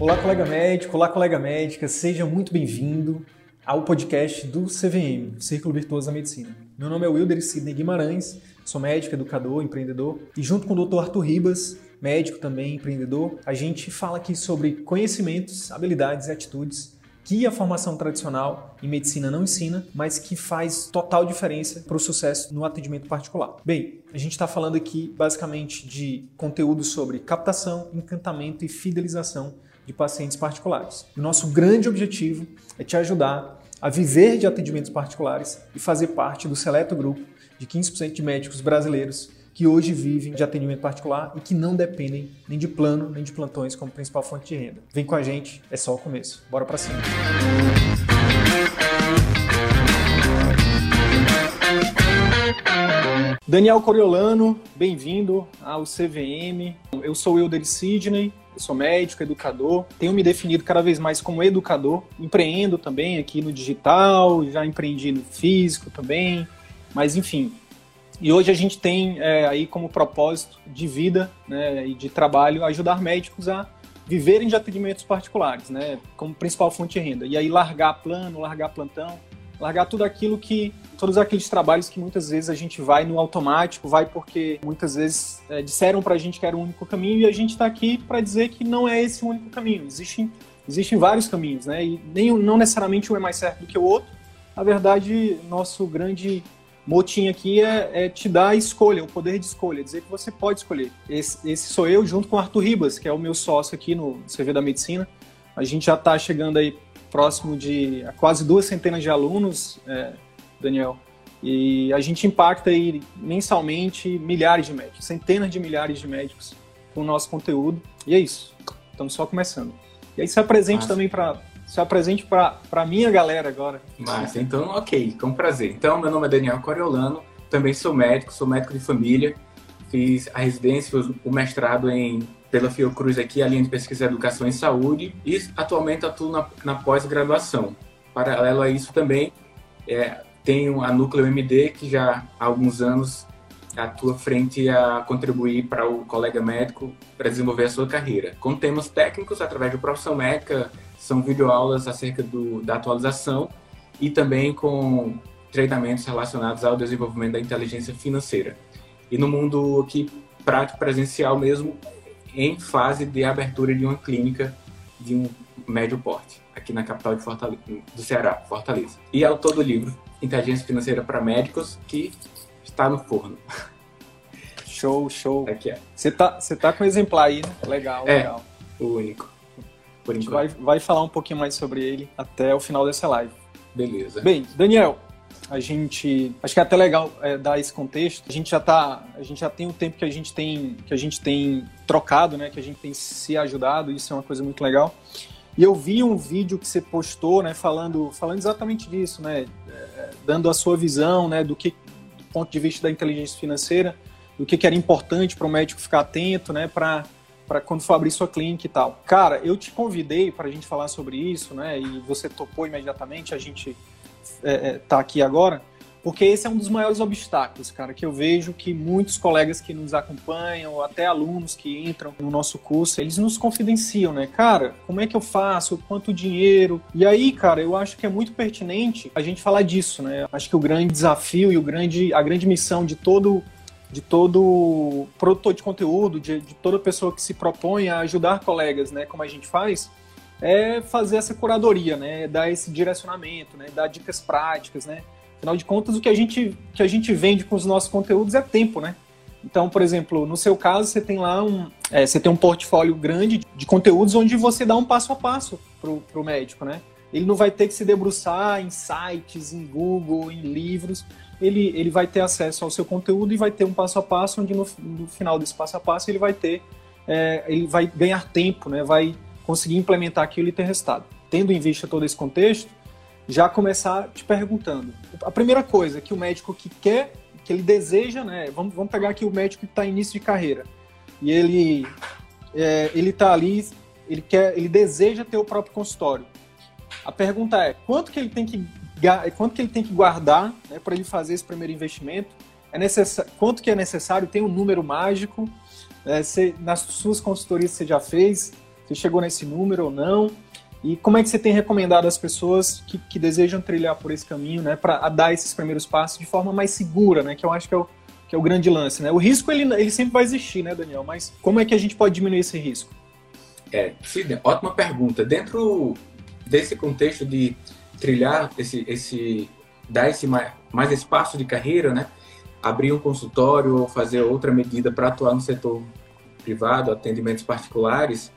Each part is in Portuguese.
Olá, colega médico, olá, colega médica, seja muito bem-vindo ao podcast do CVM, Círculo Virtuoso da Medicina. Meu nome é Wilder Sidney Guimarães, sou médico, educador, empreendedor e junto com o Dr. Arthur Ribas, médico também, empreendedor, a gente fala aqui sobre conhecimentos, habilidades e atitudes que a formação tradicional em medicina não ensina, mas que faz total diferença para o sucesso no atendimento particular. Bem, a gente está falando aqui basicamente de conteúdo sobre captação, encantamento e fidelização de pacientes particulares. O nosso grande objetivo é te ajudar a viver de atendimentos particulares e fazer parte do seleto grupo de 15% de médicos brasileiros que hoje vivem de atendimento particular e que não dependem nem de plano nem de plantões como principal fonte de renda. Vem com a gente, é só o começo. Bora para cima. Daniel Coriolano, bem-vindo ao CVM. Eu sou Wilder Sidney, eu sou médico, educador, tenho me definido cada vez mais como educador, empreendo também aqui no digital, já empreendi no físico também, mas enfim, e hoje a gente tem é, aí como propósito de vida né, e de trabalho ajudar médicos a viverem de atendimentos particulares, né, como principal fonte de renda. E aí largar plano, largar plantão, largar tudo aquilo que todos aqueles trabalhos que muitas vezes a gente vai no automático, vai porque muitas vezes é, disseram para a gente que era o único caminho e a gente está aqui para dizer que não é esse o único caminho. Existem, existem vários caminhos, né? E nem, não necessariamente um é mais certo do que o outro. Na verdade, nosso grande motim aqui é, é, te dar a escolha, o poder de escolha, dizer que você pode escolher. Esse, esse, sou eu junto com o Arthur Ribas, que é o meu sócio aqui no CV da Medicina. A gente já está chegando aí próximo de quase duas centenas de alunos, é, Daniel, e a gente impacta aí mensalmente milhares de médicos, centenas de milhares de médicos com o nosso conteúdo. E é isso, estamos só começando. E aí se apresente também para se apresente para a minha galera agora. Massa, então, ok, com prazer. Então, meu nome é Daniel Coriolano, também sou médico, sou médico de família, fiz a residência, o mestrado em pela Fiocruz aqui, a linha de pesquisa e educação em saúde, e atualmente atuo na, na pós-graduação. Paralelo a isso também, é, tenho a Núcleo MD, que já há alguns anos atua frente a contribuir para o colega médico para desenvolver a sua carreira. Com temas técnicos, através de profissão médica, são videoaulas acerca do, da atualização e também com treinamentos relacionados ao desenvolvimento da inteligência financeira. E no mundo aqui prático presencial mesmo, em fase de abertura de uma clínica de um médio porte, aqui na capital de Fortaleza, do Ceará, Fortaleza. E é o todo livro, Inteligência Financeira para Médicos, que está no forno. Show, show. Aqui é. Você tá, você tá com um exemplar aí, né? Legal, é, legal. o único por a gente vai, vai falar um pouquinho mais sobre ele até o final dessa live. Beleza. Bem, Daniel, a gente acho que é até legal é, dar esse contexto. A gente já tá, a gente já tem um tempo que a gente tem que a gente tem trocado, né? Que a gente tem se ajudado. Isso é uma coisa muito legal. E eu vi um vídeo que você postou, né? Falando, falando exatamente disso, né? É, dando a sua visão, né? Do que, do ponto de vista da inteligência financeira, do que, que era importante para o médico ficar atento, né? Para para quando for abrir sua clínica e tal. Cara, eu te convidei para a gente falar sobre isso, né? E você topou imediatamente, a gente é, é, tá aqui agora, porque esse é um dos maiores obstáculos, cara, que eu vejo que muitos colegas que nos acompanham, até alunos que entram no nosso curso, eles nos confidenciam, né? Cara, como é que eu faço? Quanto dinheiro? E aí, cara, eu acho que é muito pertinente a gente falar disso, né? Acho que o grande desafio e o grande, a grande missão de todo de todo produtor de conteúdo, de, de, toda pessoa que se propõe a ajudar colegas, né, como a gente faz, é fazer essa curadoria, né, dar esse direcionamento, né, dar dicas práticas, né. Afinal de contas, o que a gente que a gente vende com os nossos conteúdos é tempo, né. Então, por exemplo, no seu caso, você tem lá um, é, você tem um portfólio grande de conteúdos onde você dá um passo a passo pro, pro médico, né. Ele não vai ter que se debruçar em sites, em Google, em livros ele, ele vai ter acesso ao seu conteúdo e vai ter um passo a passo, onde no, no final desse passo a passo ele vai ter, é, ele vai ganhar tempo, né, vai conseguir implementar aquilo e ter resultado. Tendo em vista todo esse contexto, já começar te perguntando. A primeira coisa que o médico que quer, que ele deseja, né, vamos, vamos pegar aqui o médico que está início de carreira, e ele é, ele está ali, ele quer, ele deseja ter o próprio consultório. A pergunta é, quanto que ele tem que quanto que ele tem que guardar né, para ele fazer esse primeiro investimento, é necess... quanto que é necessário, tem um número mágico, é, nas suas consultorias você já fez, Você chegou nesse número ou não? E como é que você tem recomendado às pessoas que, que desejam trilhar por esse caminho, né, para dar esses primeiros passos de forma mais segura, né, que eu acho que é o, que é o grande lance, né? O risco ele, ele sempre vai existir, né, Daniel? Mas como é que a gente pode diminuir esse risco? É, ótima pergunta. Dentro desse contexto de trilhar esse, esse dar esse mais, mais espaço de carreira, né? Abrir um consultório ou fazer outra medida para atuar no setor privado, atendimentos particulares.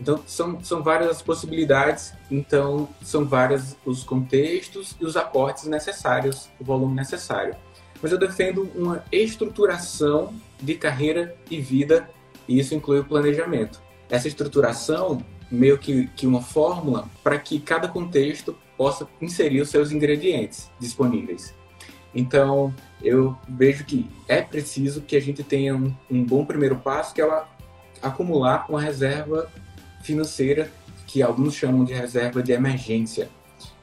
Então, são, são várias as possibilidades, então, são vários os contextos e os aportes necessários, o volume necessário. Mas eu defendo uma estruturação de carreira e vida, e isso inclui o planejamento. Essa estruturação, meio que, que uma fórmula para que cada contexto possa inserir os seus ingredientes disponíveis. Então, eu vejo que é preciso que a gente tenha um, um bom primeiro passo, que é acumular uma reserva financeira que alguns chamam de reserva de emergência.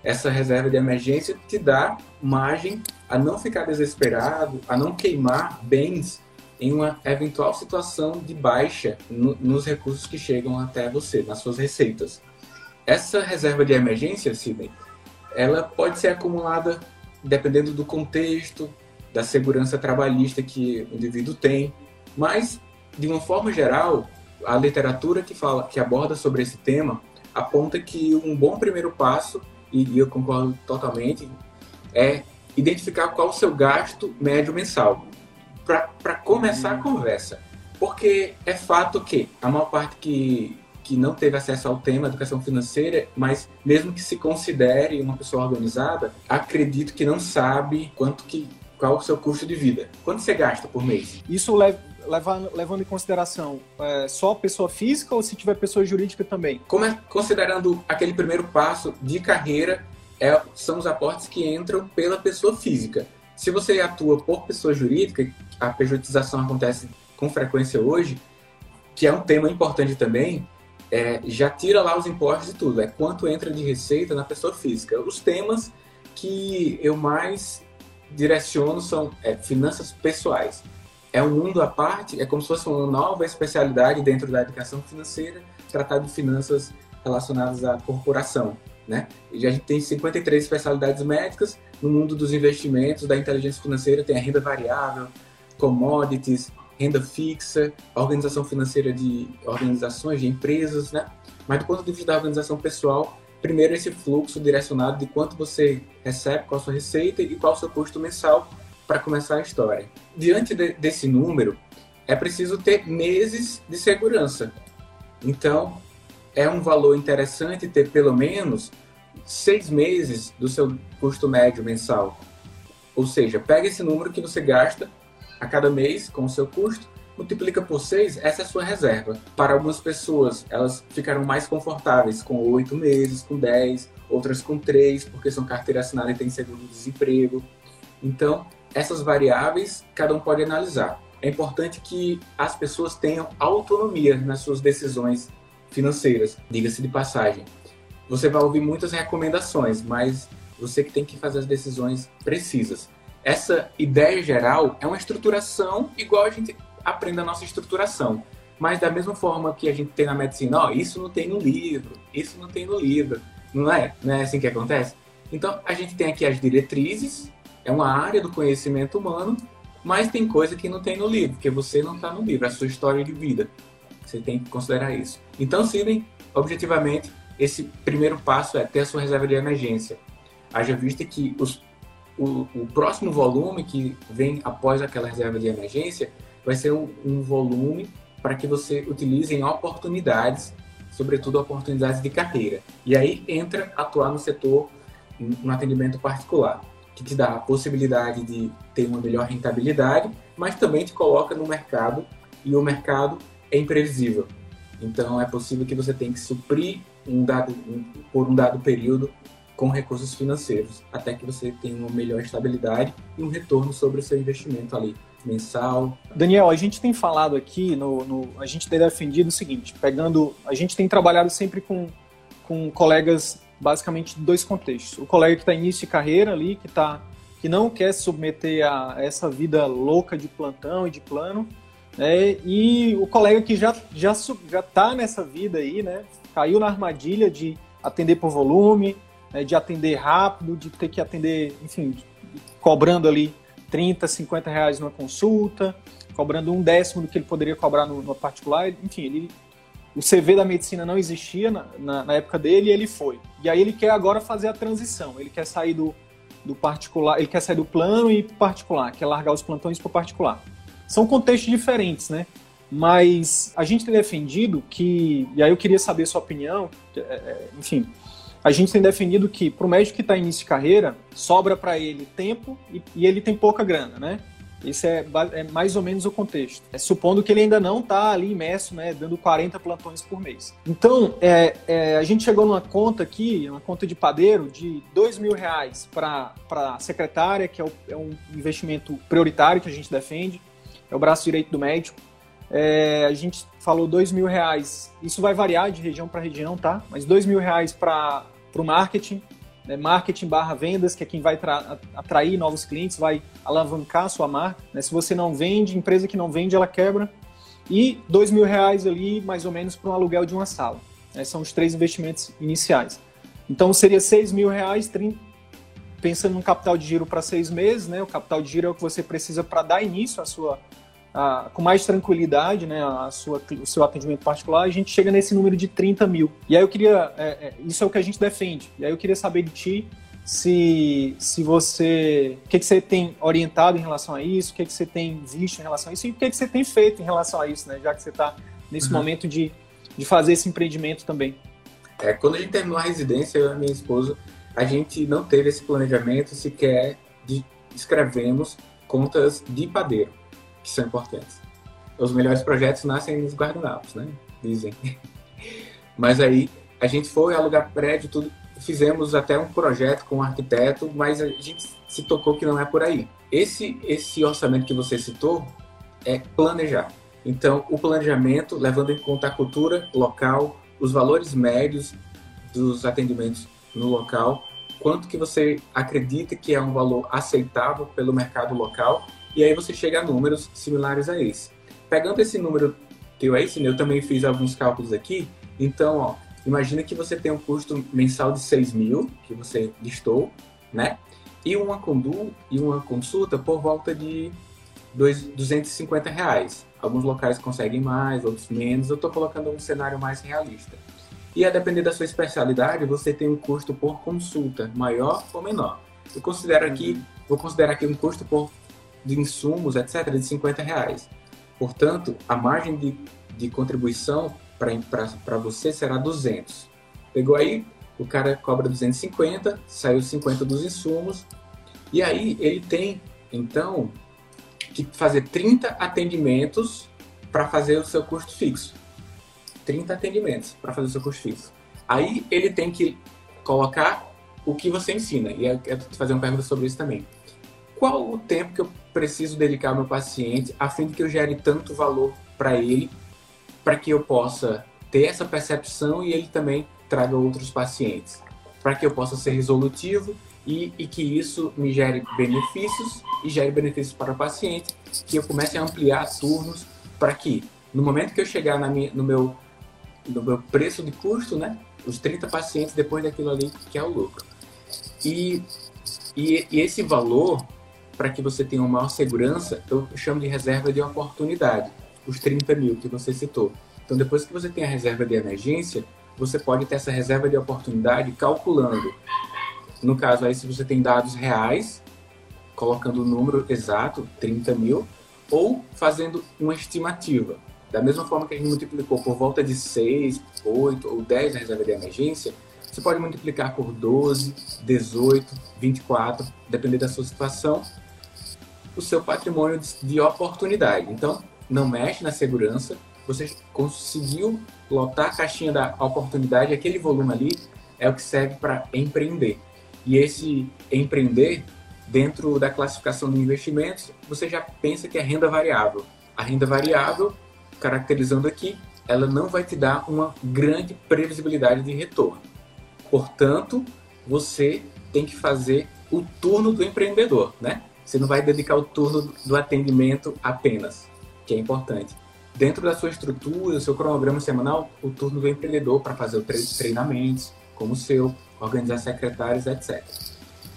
Essa reserva de emergência te dá margem a não ficar desesperado, a não queimar bens em uma eventual situação de baixa no, nos recursos que chegam até você, nas suas receitas. Essa reserva de emergência, Sidney, ela pode ser acumulada dependendo do contexto, da segurança trabalhista que o indivíduo tem, mas de uma forma geral, a literatura que fala, que aborda sobre esse tema, aponta que um bom primeiro passo, e eu concordo totalmente, é identificar qual o seu gasto médio mensal para começar a uhum. conversa. Porque é fato que a maior parte que, que não teve acesso ao tema educação financeira, mas mesmo que se considere uma pessoa organizada, acredito que não sabe quanto que qual o seu custo de vida. Quanto você gasta por mês? Isso leva levando, levando em consideração é, só pessoa física ou se tiver pessoa jurídica também? Como é, considerando aquele primeiro passo de carreira, é, são os aportes que entram pela pessoa física. Se você atua por pessoa jurídica, a pejotização acontece com frequência hoje, que é um tema importante também, é, já tira lá os impostos e tudo, é quanto entra de receita na pessoa física. Os temas que eu mais direciono são é, finanças pessoais é um mundo à parte, é como se fosse uma nova especialidade dentro da educação financeira, tratar de finanças relacionadas à corporação. Né? E a gente tem 53 especialidades médicas, no mundo dos investimentos, da inteligência financeira, tem a renda variável, commodities, renda fixa, organização financeira de organizações, de empresas, né? Mas do ponto de vista da organização pessoal, primeiro esse fluxo direcionado de quanto você recebe, qual a sua receita e qual o seu custo mensal para começar a história. Diante de, desse número, é preciso ter meses de segurança. Então, é um valor interessante ter pelo menos seis meses do seu custo médio mensal. Ou seja, pega esse número que você gasta a cada mês com o seu custo, multiplica por seis, essa é a sua reserva. Para algumas pessoas, elas ficaram mais confortáveis com oito meses, com dez, outras com três, porque são carteira assinada e tem seguro-desemprego. Então, essas variáveis cada um pode analisar. É importante que as pessoas tenham autonomia nas suas decisões financeiras, diga-se de passagem. Você vai ouvir muitas recomendações, mas você que tem que fazer as decisões precisas. Essa ideia geral é uma estruturação igual a gente aprende a nossa estruturação. Mas da mesma forma que a gente tem na medicina, ó, isso não tem no livro, isso não tem no livro. Não é? Não é assim que acontece? Então, a gente tem aqui as diretrizes é uma área do conhecimento humano, mas tem coisa que não tem no livro, porque você não está no livro, é a sua história de vida. Você tem que considerar isso. Então, Sidney, objetivamente, esse primeiro passo é ter a sua reserva de emergência. Haja vista que os, o, o, próximo volume que vem após aquela reserva de emergência vai ser um, um volume para que você utilize em oportunidades, sobretudo oportunidades de carreira. E aí entra atuar no setor, no atendimento particular que te dá a possibilidade de ter uma melhor rentabilidade, mas também te coloca no mercado e o mercado é imprevisível. Então é possível que você tenha que suprir um dado, um, por um dado período com recursos financeiros, até que você tenha uma melhor estabilidade e um retorno sobre o seu investimento ali mensal. Daniel, a gente tem falado aqui, no, no, a gente tem defendido o seguinte, pegando, a gente tem trabalhado sempre com, com colegas basicamente dois contextos. O colega que está início de carreira ali, que, tá, que não quer se submeter a essa vida louca de plantão e de plano, É, e o colega que já já já está nessa vida aí, né? Caiu na armadilha de atender por volume, né, de atender rápido, de ter que atender, enfim, cobrando ali 30, 50 reais numa consulta, cobrando um décimo do que ele poderia cobrar no particular. Enfim, ele, o CV da medicina não existia na, na, na, época dele e ele foi. E aí ele quer agora fazer a transição. Ele quer sair do, do particular, ele quer sair do plano e ir para particular, quer largar os plantões para o particular. São contextos diferentes, né? Mas a gente tem defendido que, e aí eu queria saber sua opinião, é, é, enfim, a gente tem definido que para o médico que está início de carreira, sobra para ele tempo e, e, ele tem pouca grana, né? Esse é, é, mais ou menos o contexto. É, supondo que ele ainda não está ali imerso, né, dando 40 plantões por mês. Então, é, é, a gente chegou numa conta aqui, uma conta de padeiro, de dois mil reais para a secretária, que é, o, é um investimento prioritário que a gente defende é o braço direito do médico. É, a gente falou dois mil reais, isso vai variar de região para região, tá? Mas dois mil reais para o marketing, né? marketing barra vendas, que é quem vai atrair novos clientes, vai alavancar a sua marca. Né? Se você não vende, empresa que não vende, ela quebra. E dois mil reais ali, mais ou menos, para um aluguel de uma sala. Né? São os três investimentos iniciais. Então seria seis mil reais, 30, pensando no capital de giro para seis meses, né? O capital de giro é o que você precisa para dar início à sua a, com mais tranquilidade né, a sua, o seu atendimento particular, a gente chega nesse número de 30 mil. E aí eu queria, é, é, isso é o que a gente defende. E aí eu queria saber de ti se, se você, o que, que você tem orientado em relação a isso, o que, que você tem visto em relação a isso e o que, que você tem feito em relação a isso, né, já que você está nesse uhum. momento de, de fazer esse empreendimento também. É, quando a gente terminou a residência, eu e a minha esposa, a gente não teve esse planejamento sequer de escrevemos contas de padeiro que são importantes. Os melhores projetos nascem nos guardanapos, né? Dizem. Mas aí a gente foi alugar prédio, tudo, fizemos até um projeto com um arquiteto, mas a gente se tocou que não é por aí. Esse esse orçamento que você citou é planejar. Então, o planejamento, levando em conta a cultura local, os valores médios dos atendimentos no local, quanto que você acredita que é um valor aceitável pelo mercado local e aí você chega a números similares a esse. Pegando esse número teu aí, eu também fiz alguns cálculos aqui. Então, ó, imagina que você tem um custo mensal de 6 mil, que você listou, né? E uma condu e uma consulta por volta de 250 reais. Alguns locais conseguem mais, outros menos. Eu estou colocando um cenário mais realista. E a depender da sua especialidade, você tem um custo por consulta, maior ou menor. Eu considero aqui, vou considerar aqui um custo por de insumos, etc., de 50 reais. Portanto, a margem de, de contribuição para você será 200. Pegou aí, o cara cobra 250, saiu 50 dos insumos, e aí ele tem, então, que fazer 30 atendimentos para fazer o seu custo fixo. 30 atendimentos para fazer o seu custo fixo. Aí ele tem que colocar o que você ensina. E eu quero fazer uma pergunta sobre isso também qual o tempo que eu preciso dedicar ao meu paciente a fim de que eu gere tanto valor para ele, para que eu possa ter essa percepção e ele também traga outros pacientes, para que eu possa ser resolutivo e, e, que isso me gere benefícios e gere benefícios para o paciente, que eu comece a ampliar turnos para que no momento que eu chegar minha, no, meu, no meu preço de custo, né, os 30 pacientes depois daquilo ali que é o lucro. E, e, e esse valor para que você tenha uma maior segurança, eu chamo de reserva de oportunidade, os 30 mil que você citou. Então, depois que você tem a reserva de emergência, você pode ter essa reserva de oportunidade calculando. No caso aí, se você tem dados reais, colocando o número exato, 30 mil, ou fazendo uma estimativa. Da mesma forma que a gente multiplicou por volta de 6, 8 ou 10 na reserva de emergência, você pode multiplicar por 12, 18, 24, dependendo da sua situação, o seu patrimônio de oportunidade. Então, não mexe na segurança, você conseguiu lotar a caixinha da oportunidade, aquele volume ali é o que serve para empreender. E esse empreender, dentro da classificação de investimentos, você já pensa que é renda variável. A renda variável, caracterizando aqui, ela não vai te dar uma grande previsibilidade de retorno. Portanto, você tem que fazer o turno do empreendedor, né? Você não vai dedicar o turno do atendimento apenas. que é importante. Dentro da sua estrutura, do seu cronograma semanal, o turno do empreendedor para fazer os treinamentos, como o seu, organizar secretários, etc.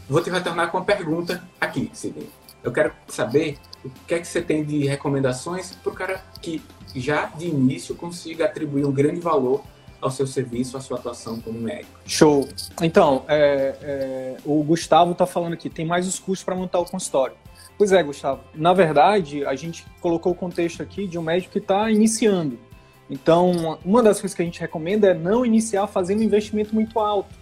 Vou te retornar com uma pergunta aqui, Sidney. Eu quero saber o que é que você tem de recomendações para o cara que já de início consiga atribuir um grande valor ao seu serviço, à sua atuação como médico. Show. Então, é, é, o Gustavo está falando aqui, tem mais os custos para montar o consultório. Pois é, Gustavo. Na verdade, a gente colocou o contexto aqui de um médico que está iniciando. Então, uma das coisas que a gente recomenda é não iniciar fazendo um investimento muito alto.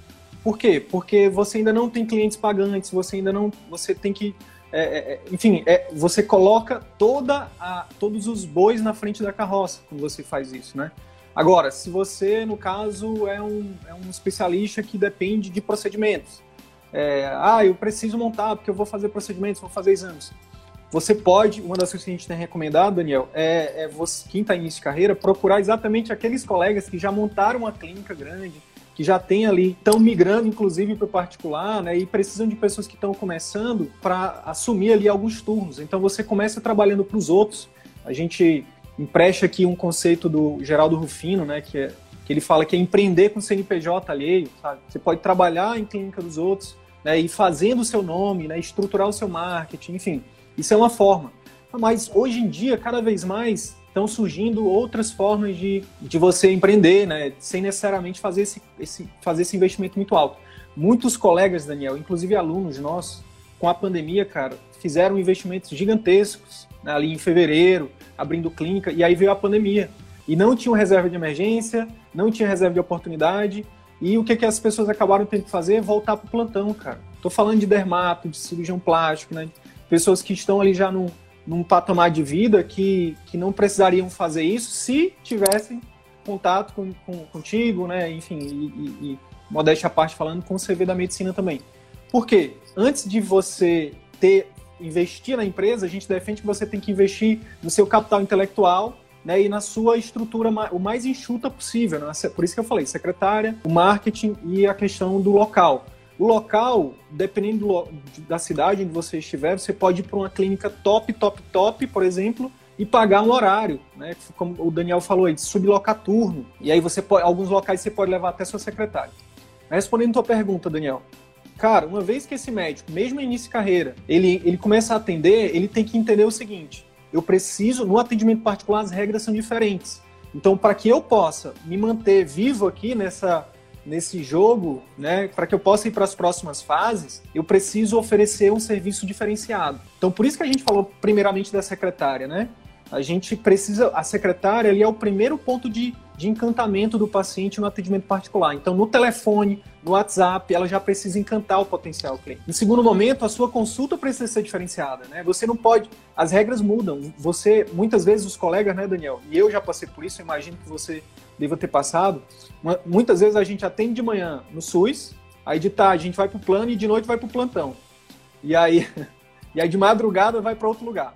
Por quê? Porque você ainda não tem clientes pagantes, você ainda não, você tem que, é, é, é enfim, é, você coloca toda a, todos os bois na frente da carroça quando você faz isso, né? Agora, se você, no caso, é um, é um especialista que depende de procedimentos, é, ah, eu preciso montar porque eu vou fazer procedimentos, vou fazer exames. Você pode, uma das coisas que a gente tem recomendado, Daniel, é, é você, quem está início de carreira, procurar exatamente aqueles colegas que já montaram uma clínica grande, que já tem ali, estão migrando inclusive para o particular, né, e precisam de pessoas que estão começando para assumir ali alguns turnos. Então você começa trabalhando para os outros. A gente empresta aqui um conceito do Geraldo Rufino, né, que, é, que ele fala que é empreender com CNPJ alheio, sabe? Você pode trabalhar em clínica dos outros, né, e fazendo o seu nome, né, estruturar o seu marketing, enfim, isso é uma forma. Mas hoje em dia, cada vez mais, estão surgindo outras formas de, de você empreender, né, sem necessariamente fazer esse, esse, fazer esse investimento muito alto. Muitos colegas, Daniel, inclusive alunos nossos, com a pandemia, cara, fizeram investimentos gigantescos né, ali em fevereiro, abrindo clínica, e aí veio a pandemia. E não tinham reserva de emergência, não tinha reserva de oportunidade, e o que, que as pessoas acabaram tendo que fazer? Voltar para o plantão, cara. Tô falando de dermato, de cirurgião plástico, né? Pessoas que estão ali já num, num patamar de vida que, que não precisariam fazer isso se tivessem contato com, com contigo, né? Enfim, e, e, e modéstia à parte falando, com o CV da medicina também. Por quê? Antes de você ter investir na empresa, a gente defende que você tem que investir no seu capital intelectual né, e na sua estrutura o mais enxuta possível. Né? Por isso que eu falei, secretária, o marketing e a questão do local. O local, dependendo do, da cidade onde você estiver, você pode ir para uma clínica top, top, top, por exemplo, e pagar um horário, né? Como o Daniel falou aí, de sublocar turno. E aí você pode, alguns locais você pode levar até sua secretária. Respondendo a tua pergunta, Daniel, Cara, uma vez que esse médico, mesmo início de carreira, ele, ele começa a atender, ele tem que entender o seguinte: eu preciso, no atendimento particular, as regras são diferentes. Então, para que eu possa me manter vivo aqui nessa, nesse jogo, né, para que eu possa ir para as próximas fases, eu preciso oferecer um serviço diferenciado. Então, por isso que a gente falou primeiramente da secretária, né? A gente precisa, a secretária ali é o primeiro ponto de, de encantamento do paciente no atendimento particular. Então, no telefone, no WhatsApp, ela já precisa encantar o potencial cliente. Em segundo momento, a sua consulta precisa ser diferenciada, né? Você não pode, as regras mudam. Você, muitas vezes os colegas, né, Daniel? E eu já passei por isso, imagino que você deva ter passado. Muitas vezes a gente atende de manhã no SUS, aí de tarde a gente vai para o plano e de noite vai para o plantão. E aí, e aí de madrugada vai para outro lugar.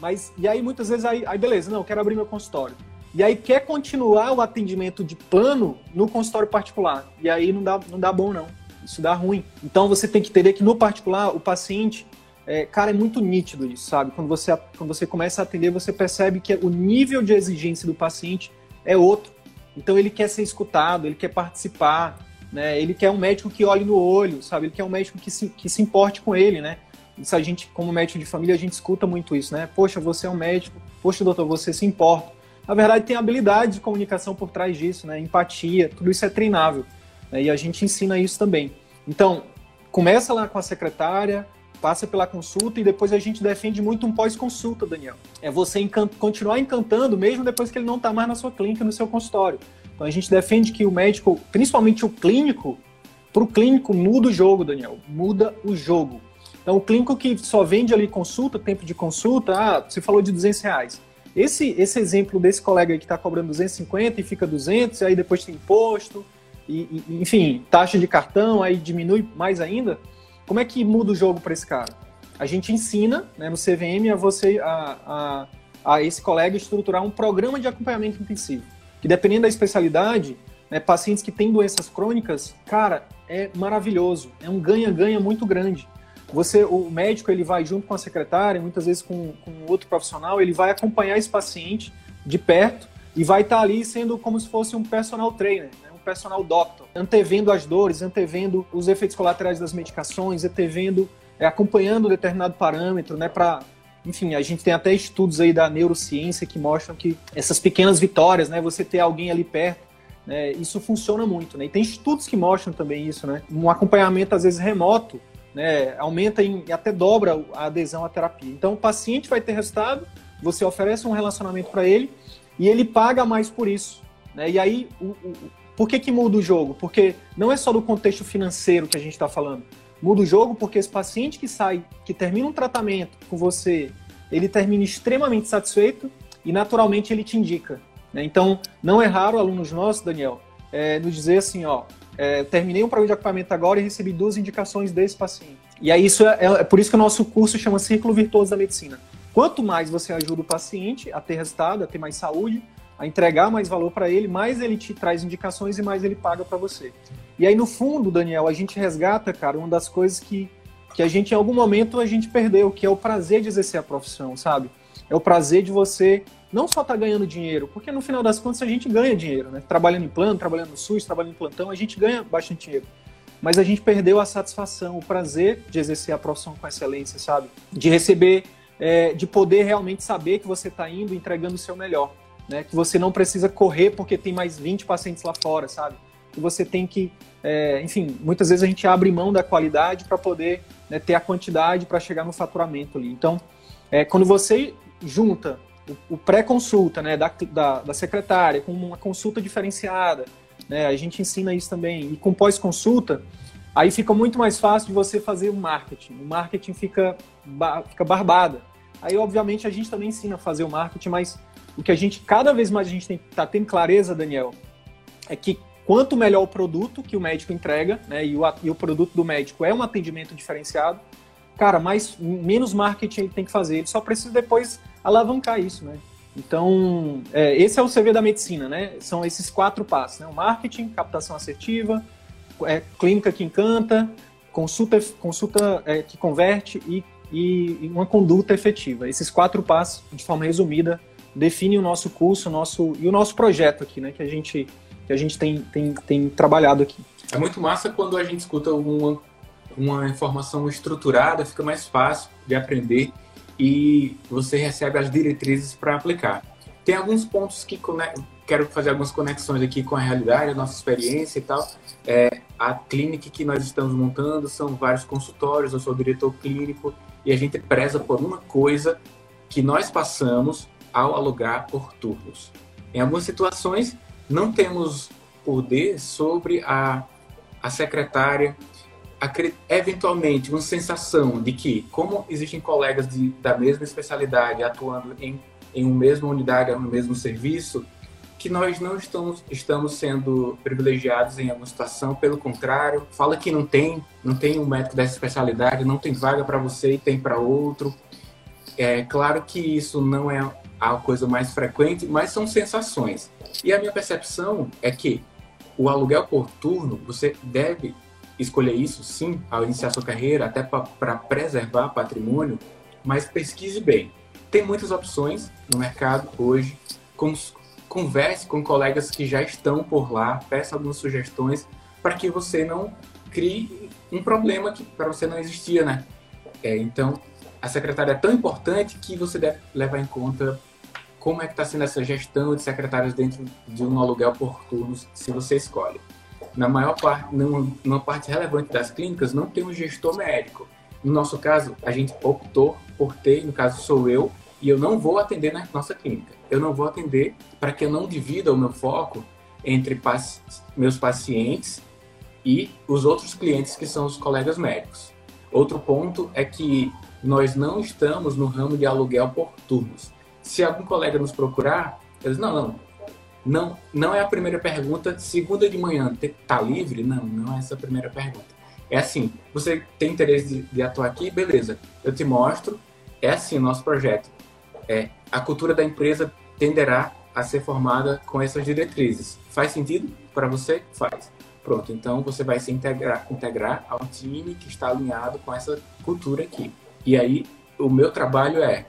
Mas, e aí muitas vezes, aí, aí beleza, não, quero abrir meu consultório. E aí quer continuar o atendimento de plano no consultório particular. E aí não dá, não dá bom, não. Isso dá ruim. Então você tem que entender que no particular, o paciente, é, cara, é muito nítido isso, sabe? Quando você, quando você começa a atender, você percebe que o nível de exigência do paciente é outro. Então ele quer ser escutado, ele quer participar, né? Ele quer um médico que olhe no olho, sabe? Ele quer um médico que se, que se importe com ele, né? Isso a gente, como médico de família, a gente escuta muito isso, né? Poxa, você é um médico, poxa, doutor, você se importa. Na verdade, tem habilidade de comunicação por trás disso, né? Empatia, tudo isso é treinável. Né? E a gente ensina isso também. Então, começa lá com a secretária, passa pela consulta e depois a gente defende muito um pós-consulta, Daniel. É você encant continuar encantando mesmo depois que ele não está mais na sua clínica, no seu consultório. Então a gente defende que o médico, principalmente o clínico, para o clínico muda o jogo, Daniel. Muda o jogo. Então, o clínico que só vende ali consulta, tempo de consulta, ah, você falou de 200 reais. Esse, esse exemplo desse colega que está cobrando 250 e fica 200, e aí depois tem imposto, e, e, enfim, taxa de cartão, aí diminui mais ainda. Como é que muda o jogo para esse cara? A gente ensina né, no CVM a você, a, a, a esse colega estruturar um programa de acompanhamento intensivo. Que dependendo da especialidade, né, pacientes que têm doenças crônicas, cara, é maravilhoso. É um ganha-ganha muito grande. Você, o médico, ele vai junto com a secretária, muitas vezes com, com outro profissional, ele vai acompanhar esse paciente de perto e vai estar tá ali sendo como se fosse um personal trainer, né? um personal doctor, antevendo as dores, antevendo os efeitos colaterais das medicações, antevendo, é, acompanhando determinado parâmetro, né, para enfim, a gente tem até estudos aí da neurociência que mostram que essas pequenas vitórias, né, você ter alguém ali perto, né, isso funciona muito, né? E tem estudos que mostram também isso, né? Um acompanhamento às vezes remoto, né, aumenta em, até dobra a adesão à terapia. Então o paciente vai ter resultado, você oferece um relacionamento para ele e ele paga mais por isso, né? E aí, o, o, por que que muda o jogo? Porque não é só do contexto financeiro que a gente está falando. Muda o jogo porque esse paciente que sai, que termina um tratamento com você, ele termina extremamente satisfeito e naturalmente ele te indica. Né? Então, não é raro alunos nossos, Daniel, é, nos dizer assim, ó, é, terminei um programa de acompanhamento agora e recebi duas indicações desse paciente. E aí isso é, é, por isso que o nosso curso chama Círculo Virtuoso da Medicina. Quanto mais você ajuda o paciente a ter resultado, a ter mais saúde, a entregar mais valor para ele, mais ele te traz indicações e mais ele paga para você. E aí no fundo, Daniel, a gente resgata, cara, uma das coisas que que a gente em algum momento a gente perdeu, que é o prazer de exercer a profissão, sabe? É o prazer de você não só estar tá ganhando dinheiro, porque no final das contas a gente ganha dinheiro, né? Trabalhando em plano, trabalhando no SUS, trabalhando em plantão, a gente ganha bastante dinheiro. Mas a gente perdeu a satisfação, o prazer de exercer a profissão com excelência, sabe? De receber, é, de poder realmente saber que você está indo, entregando o seu melhor. Né? Que você não precisa correr porque tem mais 20 pacientes lá fora, sabe? Que você tem que, é, enfim, muitas vezes a gente abre mão da qualidade para poder né, ter a quantidade para chegar no faturamento ali. Então, é, quando você junta o, pré-consulta né, da, da, da, secretária com uma consulta diferenciada, né, a gente ensina isso também, e com pós-consulta, aí fica muito mais fácil de você fazer o marketing. O marketing fica, fica barbada. Aí, obviamente, a gente também ensina a fazer o marketing, mas o que a gente, cada vez mais a gente está tendo clareza, Daniel, é que quanto melhor o produto que o médico entrega, né, e o, e o produto do médico é um atendimento diferenciado, cara, mais, menos marketing ele tem que fazer. Ele só precisa depois alavancar isso, né? Então, é, esse é o CV da medicina, né? São esses quatro passos, né? O marketing, captação assertiva, é, clínica que encanta, consulta, consulta é, que converte e, e, uma conduta efetiva. Esses quatro passos, de forma resumida, definem o nosso curso, o nosso, e o nosso projeto aqui, né? Que a gente, que a gente tem, tem, tem trabalhado aqui. É muito massa quando a gente escuta uma, uma informação estruturada, fica mais fácil de aprender e você recebe as diretrizes para aplicar. Tem alguns pontos que quero fazer algumas conexões aqui com a realidade, a nossa experiência e tal. É, a clínica que nós estamos montando são vários consultórios, eu sou diretor clínico e a gente preza por uma coisa que nós passamos ao alugar por turnos. Em algumas situações, não temos poder sobre a, a secretária eventualmente uma sensação de que, como existem colegas de, da mesma especialidade atuando em, em uma mesma unidade, no mesmo serviço, que nós não estamos, estamos sendo privilegiados em alguma situação, pelo contrário, fala que não tem, não tem um médico dessa especialidade, não tem vaga para você e tem para outro. É claro que isso não é a coisa mais frequente, mas são sensações. E a minha percepção é que o aluguel por turno, você deve escolher isso, sim, ao iniciar sua carreira, até para preservar patrimônio, mas pesquise bem. Tem muitas opções no mercado hoje. Converse com colegas que já estão por lá, peça algumas sugestões para que você não crie um problema que para você não existia, né? É, então, a secretária é tão importante que você deve levar em conta como é que está sendo essa gestão de secretários dentro de um aluguel por turnos, se você escolhe na maior parte, numa, parte relevante das clínicas, não tem um gestor médico. No nosso caso, a gente optou por ter, no caso sou eu, e eu não vou atender na nossa clínica. Eu não vou atender para que eu não divida o meu foco entre paci meus pacientes e os outros clientes que são os colegas médicos. Outro ponto é que nós não estamos no ramo de aluguel por turnos. Se algum colega nos procurar, eles não, não, não, não é a primeira pergunta. Segunda de manhã, tá livre? Não, não é essa a primeira pergunta. É assim, você tem interesse de, de atuar aqui? Beleza, eu te mostro. É assim o nosso projeto. É, a cultura da empresa tenderá a ser formada com essas diretrizes. Faz sentido para você? Faz. Pronto, então você vai se integrar, integrar ao time que está alinhado com essa cultura aqui. E aí, o meu trabalho é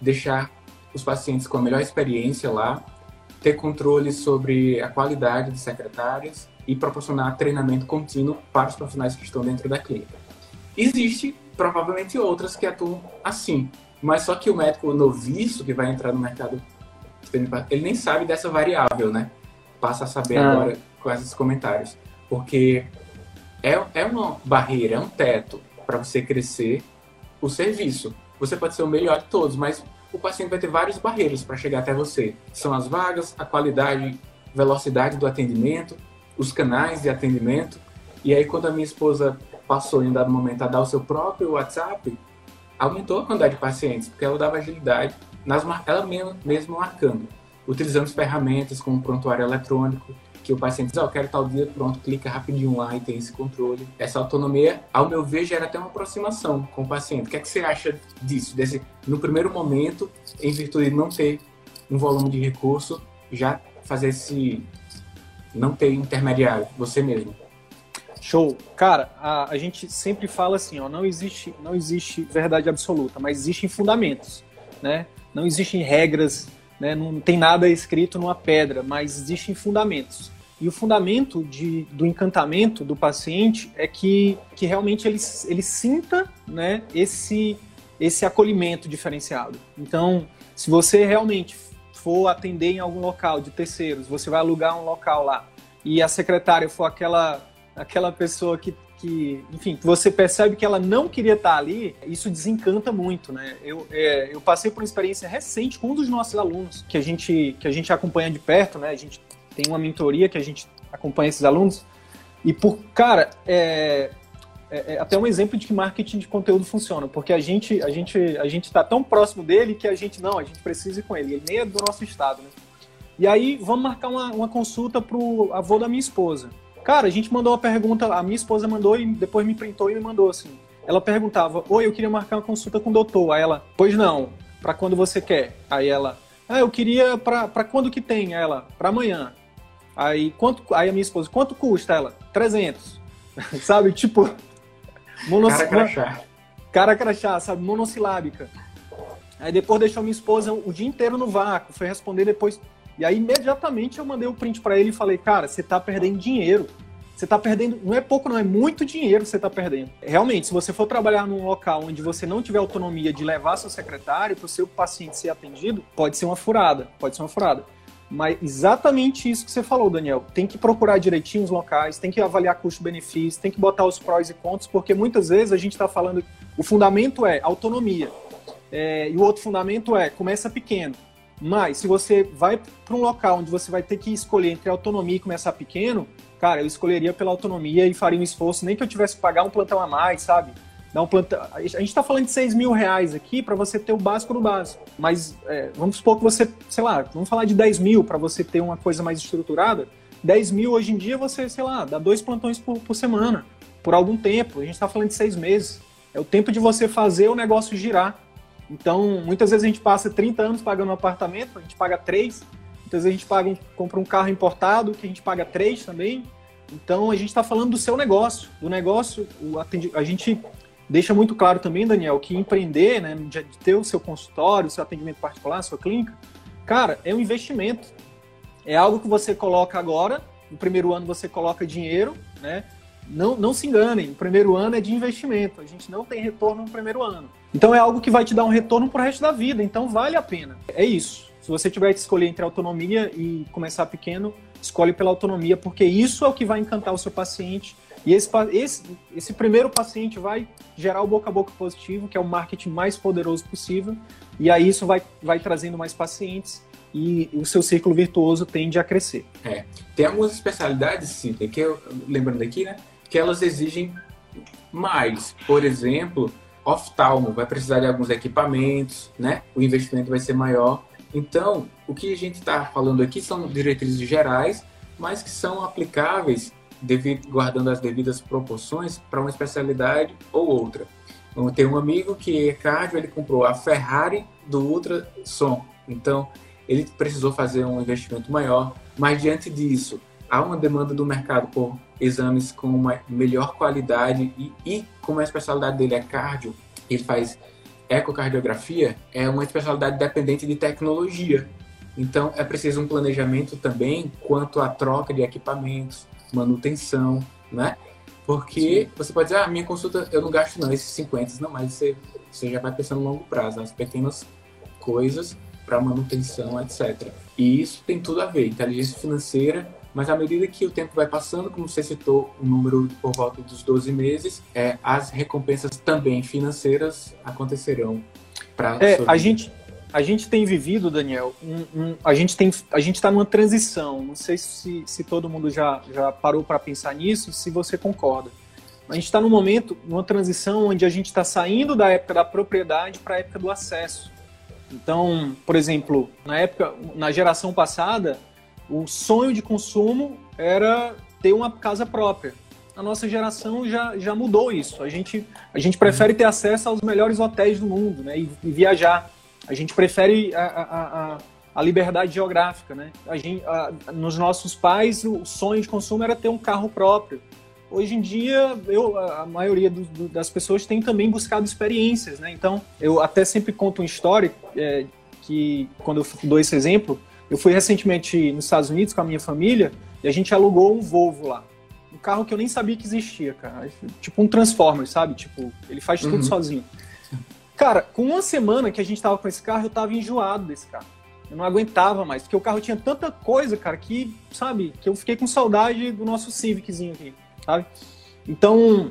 deixar os pacientes com a melhor experiência lá, ter controle sobre a qualidade de secretárias e proporcionar treinamento contínuo para os profissionais que estão dentro da clínica. Existe provavelmente outras que atuam assim, mas só que o médico noviço que vai entrar no mercado, ele nem sabe dessa variável, né? Passa a saber ah. agora com esses comentários, porque é, é uma barreira, é um teto para você crescer o serviço. Você pode ser o melhor de todos, mas o paciente vai ter várias barreiras para chegar até você. São as vagas, a qualidade, velocidade do atendimento, os canais de atendimento. E aí, quando a minha esposa passou em um dado momento a dar o seu próprio WhatsApp, aumentou a quantidade de pacientes, porque ela dava agilidade, nas, ela mesma, marcando, utilizando ferramentas como prontuário eletrônico, que o paciente diz, oh, eu quero tal dia, pronto, clica rapidinho lá e tem esse controle. Essa autonomia, ao meu ver, gera até uma aproximação com o paciente. O que, é que você acha disso? Desse, no primeiro momento, em virtude de não ter um volume de recurso, já fazer esse... não ter intermediário, você mesmo. Show. Cara, a, a gente sempre fala assim, ó, não existe, não existe verdade absoluta, mas existem fundamentos, né? Não existem regras, né? Não tem nada escrito numa pedra, mas existem fundamentos. E o fundamento de, do encantamento do paciente é que, que realmente ele, ele sinta né, esse, esse acolhimento diferenciado. Então, se você realmente for atender em algum local de terceiros, você vai alugar um local lá e a secretária for aquela, aquela pessoa que, que, enfim, você percebe que ela não queria estar ali, isso desencanta muito, né? Eu, é, eu passei por uma experiência recente com um dos nossos alunos, que a gente, que a gente acompanha de perto, né? A gente tem uma mentoria que a gente acompanha esses alunos. E por, cara, é, é, é, até um exemplo de que marketing de conteúdo funciona, porque a gente a gente a gente está tão próximo dele que a gente não, a gente precisa ir com ele. Ele nem é do nosso estado, né? E aí vamos marcar uma, uma consulta pro avô da minha esposa. Cara, a gente mandou uma pergunta, a minha esposa mandou e depois me printou e me mandou assim. Ela perguntava: "Oi, eu queria marcar uma consulta com o doutor". Aí ela: "Pois não, para quando você quer?". Aí ela: "Ah, eu queria para quando que tem?". Aí ela: "Para amanhã". Aí, quanto, aí a minha esposa, quanto custa ela? 300. sabe? Tipo. Monoss... Cara crachá. Cara crachá, sabe? Monossilábica. Aí depois deixou minha esposa o dia inteiro no vácuo, foi responder depois. E aí imediatamente eu mandei o print para ele e falei: "Cara, você tá perdendo dinheiro. Você tá perdendo, não é pouco não, é muito dinheiro que você tá perdendo. Realmente, se você for trabalhar num local onde você não tiver autonomia de levar seu secretário para o seu paciente ser atendido, pode ser uma furada, pode ser uma furada. Mas exatamente isso que você falou, Daniel. Tem que procurar direitinho os locais, tem que avaliar custo-benefício, tem que botar os prós e contras, porque muitas vezes a gente está falando. O fundamento é autonomia. É, e o outro fundamento é começa pequeno. Mas se você vai para um local onde você vai ter que escolher entre autonomia e começar pequeno, cara, eu escolheria pela autonomia e faria um esforço, nem que eu tivesse que pagar um plantão a mais, sabe? Um. A gente está falando de 6 mil reais aqui para você ter o básico do básico. Mas é, vamos supor que você, sei lá, vamos falar de 10 mil para você ter uma coisa mais estruturada. 10 mil hoje em dia você, sei lá, dá dois plantões por, por semana, por algum tempo. A gente está falando de seis meses. É o tempo de você fazer o negócio girar. Então, muitas vezes a gente passa 30 anos pagando um apartamento, a gente paga 3. Muitas vezes a gente paga compra um carro importado, que a gente paga 3 também. Então, a gente está falando do seu negócio. Do negócio, o atendi... a gente deixa muito claro também, Daniel, que empreender, né, de ter o seu consultório, o seu atendimento particular, a sua clínica, cara, é um investimento. É algo que você coloca agora, no primeiro ano você coloca dinheiro, né? Não, não se enganem, o primeiro ano é de investimento, a gente não tem retorno no primeiro ano. Então é algo que vai te dar um retorno pro resto da vida, então vale a pena. É isso. Se você tiver que escolher entre autonomia e começar pequeno, escolhe pela autonomia, porque isso é o que vai encantar o seu paciente e esse, esse, esse primeiro paciente vai gerar o boca a boca positivo, que é o marketing mais poderoso possível, e aí isso vai, vai trazendo mais pacientes e o seu círculo virtuoso tende a crescer. É. Tem algumas especialidades, sim, que eu, lembrando aqui, né, que elas exigem mais. Por exemplo, oftalmo vai precisar de alguns equipamentos, né? O investimento vai ser maior. Então, o que a gente está falando aqui são diretrizes gerais, mas que são aplicáveis guardando as devidas proporções para uma especialidade ou outra. Então, tem um amigo que é cardio, ele comprou a Ferrari do ultrassom. Então, ele precisou fazer um investimento maior, mas diante disso, há uma demanda do mercado por exames com uma melhor qualidade e, e como a especialidade dele é cardio, ele faz ecocardiografia, é uma especialidade dependente de tecnologia. Então, é preciso um planejamento também quanto à troca de equipamentos, manutenção, né? Porque Sim. você pode dizer, ah, minha consulta eu não gasto não, esses 50, não, mas você, você já vai pensando no longo prazo, as pequenas coisas para manutenção, etc. E isso tem tudo a ver, inteligência financeira, mas à medida que o tempo vai passando, como você citou, um número por volta dos 12 meses, é, as recompensas também financeiras acontecerão para é, a gente a gente tem vivido, Daniel, um, um, a gente tem a gente está numa transição. Não sei se, se todo mundo já, já parou para pensar nisso, se você concorda. A gente está num momento, numa transição onde a gente está saindo da época da propriedade para a época do acesso. Então, por exemplo, na época, na geração passada, o sonho de consumo era ter uma casa própria. A nossa geração já, já mudou isso. A gente, a gente prefere ter acesso aos melhores hotéis do mundo né, e, e viajar. A gente prefere a, a, a, a liberdade geográfica. Né? A gente, nos nossos pais, o sonho de consumo era ter um carro próprio. Hoje em dia, eu, a maioria do, do, das pessoas tem também buscado experiências, né? Então, eu até sempre conto uma história é, que, quando eu dou esse exemplo, eu fui recentemente nos Estados Unidos com a minha família e a gente alugou um Volvo lá. Um carro que eu nem sabia que existia, cara. Tipo um Transformer, sabe? Tipo, ele faz tudo uhum. sozinho. Cara, com uma semana que a gente tava com esse carro, eu tava enjoado desse carro. Eu não aguentava mais, porque o carro tinha tanta coisa, cara, que, sabe, que eu fiquei com saudade do nosso Civiczinho aqui sabe? Então,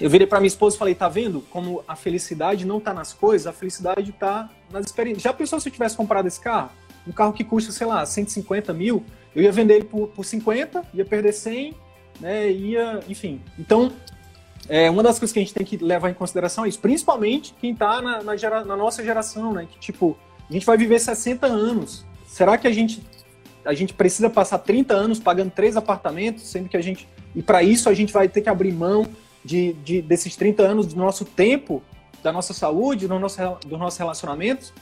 eu virei para minha esposa e falei, tá vendo como a felicidade não tá nas coisas, a felicidade tá nas experiências. Já pensou se eu tivesse comprado esse carro? Um carro que custa, sei lá, 150 mil, eu ia vender ele por, por 50, ia perder 100, né, ia, enfim. Então, é, uma das coisas que a gente tem que levar em consideração é isso, principalmente quem tá na, na, gera, na nossa geração, né, que tipo, a gente vai viver 60 anos. Será que a gente, a gente precisa passar 30 anos pagando três apartamentos, sendo que a gente e para isso a gente vai ter que abrir mão de, de, desses 30 anos do nosso tempo, da nossa saúde, do nosso, dos nossos relacionamentos.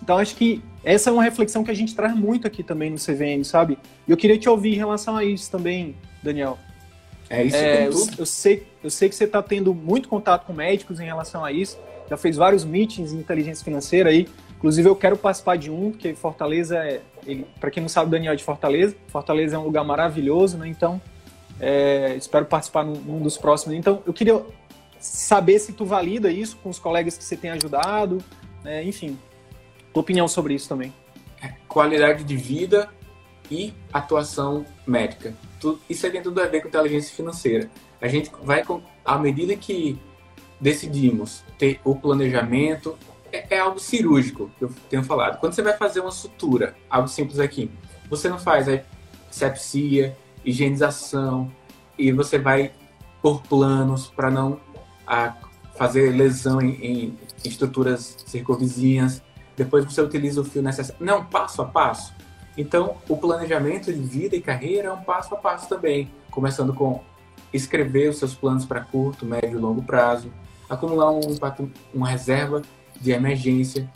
Então acho que essa é uma reflexão que a gente traz muito aqui também no CVM, sabe? E eu queria te ouvir em relação a isso também, Daniel. É isso é, eu, eu, sei, eu sei que você está tendo muito contato com médicos em relação a isso. Já fez vários meetings em inteligência financeira aí. Inclusive eu quero participar de um, porque Fortaleza é, para quem não sabe, o Daniel é de Fortaleza. Fortaleza é um lugar maravilhoso, né? Então é, espero participar num, num, dos próximos. Então, eu queria saber se tu valida isso com os colegas que você tem ajudado, né? enfim, tua opinião sobre isso também. É, qualidade de vida e atuação médica. isso tem tudo a ver com inteligência financeira. A gente vai, à medida que decidimos ter o planejamento, é, é algo cirúrgico, que eu tenho falado. Quando você vai fazer uma sutura, algo simples aqui, você não faz a sepsia, higienização e você vai por planos para não a, fazer lesão em, em, estruturas circunvizinhas. Depois você utiliza o fio necessário. Não, passo a passo. Então, o planejamento de vida e carreira é um passo a passo também, começando com escrever os seus planos para curto, médio e longo prazo, acumular um, uma reserva de emergência.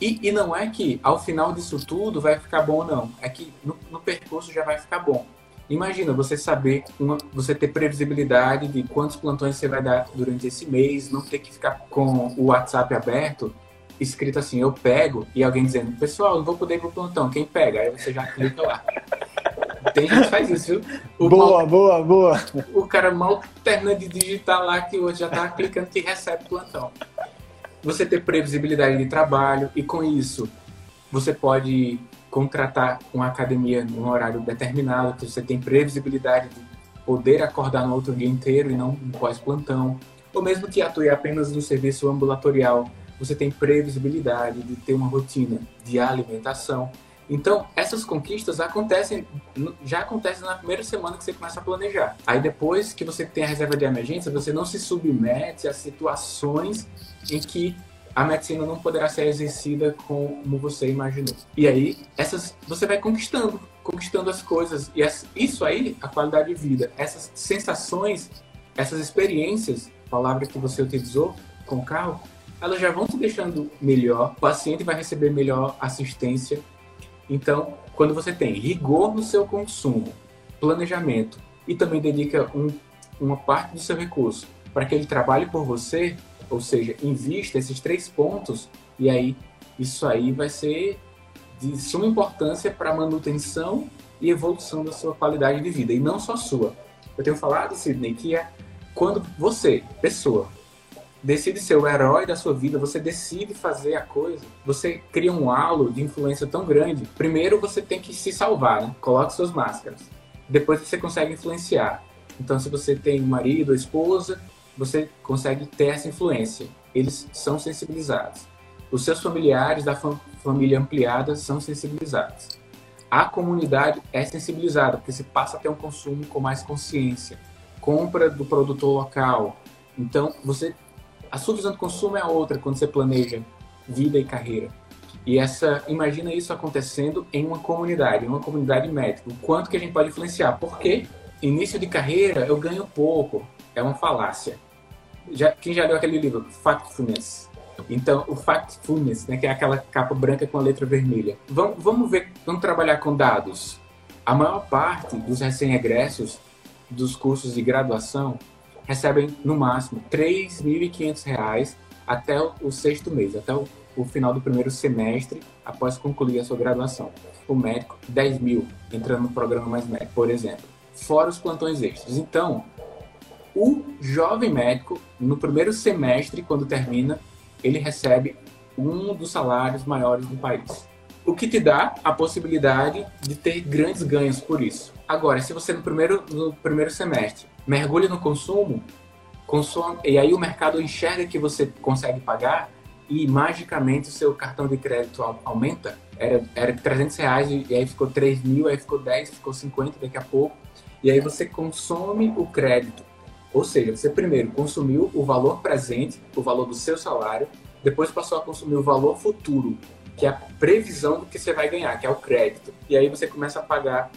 E, e, não é que ao final disso tudo vai ficar bom, não. É que no, no percurso já vai ficar bom. Imagina você saber, uma, você ter previsibilidade de quantos plantões você vai dar durante esse mês, não ter que ficar com o WhatsApp aberto, escrito assim, eu pego, e alguém dizendo, pessoal, não vou poder ir pro plantão, quem pega? Aí você já clica lá. Tem gente que faz isso, viu? O boa, mal, boa, boa. O cara mal termina de digitar lá que hoje já tá clicando que recebe plantão. Você ter previsibilidade de trabalho e com isso você pode contratar uma academia num horário determinado, que você tem previsibilidade de poder acordar no outro dia inteiro e não no pós-plantão, ou mesmo que atue apenas no serviço ambulatorial, você tem previsibilidade de ter uma rotina de alimentação. Então, essas conquistas acontecem, já acontecem na primeira semana que você começa a planejar. Aí depois que você tem a reserva de emergência, você não se submete a situações em que a medicina não poderá ser exercida como você imaginou. E aí, essas você vai conquistando, conquistando as coisas. E isso aí, a qualidade de vida, essas sensações, essas experiências, palavra que você utilizou com o carro, elas já vão te deixando melhor, o paciente vai receber melhor assistência. Então, quando você tem rigor no seu consumo, planejamento e também dedica um, uma parte do seu recurso para que ele trabalhe por você, ou seja, invista esses três pontos, e aí isso aí vai ser de suma importância para a manutenção e evolução da sua qualidade de vida, e não só sua. Eu tenho falado, Sidney, que é quando você, pessoa, decide ser o herói da sua vida, você decide fazer a coisa, você cria um halo de influência tão grande. Primeiro você tem que se salvar, né? Coloque suas máscaras. Depois você consegue influenciar. Então, se você tem um marido ou esposa, você consegue ter essa influência. Eles são sensibilizados. Os seus familiares da fam família ampliada são sensibilizados. A comunidade é sensibilizada, porque você passa a ter um consumo com mais consciência. Compra do produtor local. Então, você sua visão de consumo é outra quando você planeja vida e carreira. E essa, imagina isso acontecendo em uma comunidade, em uma comunidade médica. O quanto que a gente pode influenciar? Porque início de carreira eu ganho pouco. É uma falácia já, quem já leu aquele livro, Factfulness? Então, o Factfulness, né, que é aquela capa branca com a letra vermelha. Vamos, vamos ver, vamos trabalhar com dados. A maior parte dos recém-egressos dos cursos de graduação recebem, no máximo, R$ 3.500 até o sexto mês, até o, o, final do primeiro semestre, após concluir a sua graduação. O médico, 10 mil, entrando no programa Mais Médico, por exemplo. Fora os plantões extras. Então, o jovem médico, no primeiro semestre, quando termina, ele recebe um dos salários maiores do país. O que te dá a possibilidade de ter grandes ganhos por isso. Agora, se você no primeiro, no primeiro semestre mergulha no consumo, consome, e aí o mercado enxerga que você consegue pagar e magicamente o seu cartão de crédito aumenta, era, era 300 reais e aí ficou 3 mil, aí ficou 10, ficou 50 daqui a pouco, e aí você consome o crédito ou seja, você primeiro consumiu o valor presente, o valor do seu salário, depois passou a consumir o valor futuro, que é a previsão do que você vai ganhar, que é o crédito. E aí você começa a pagar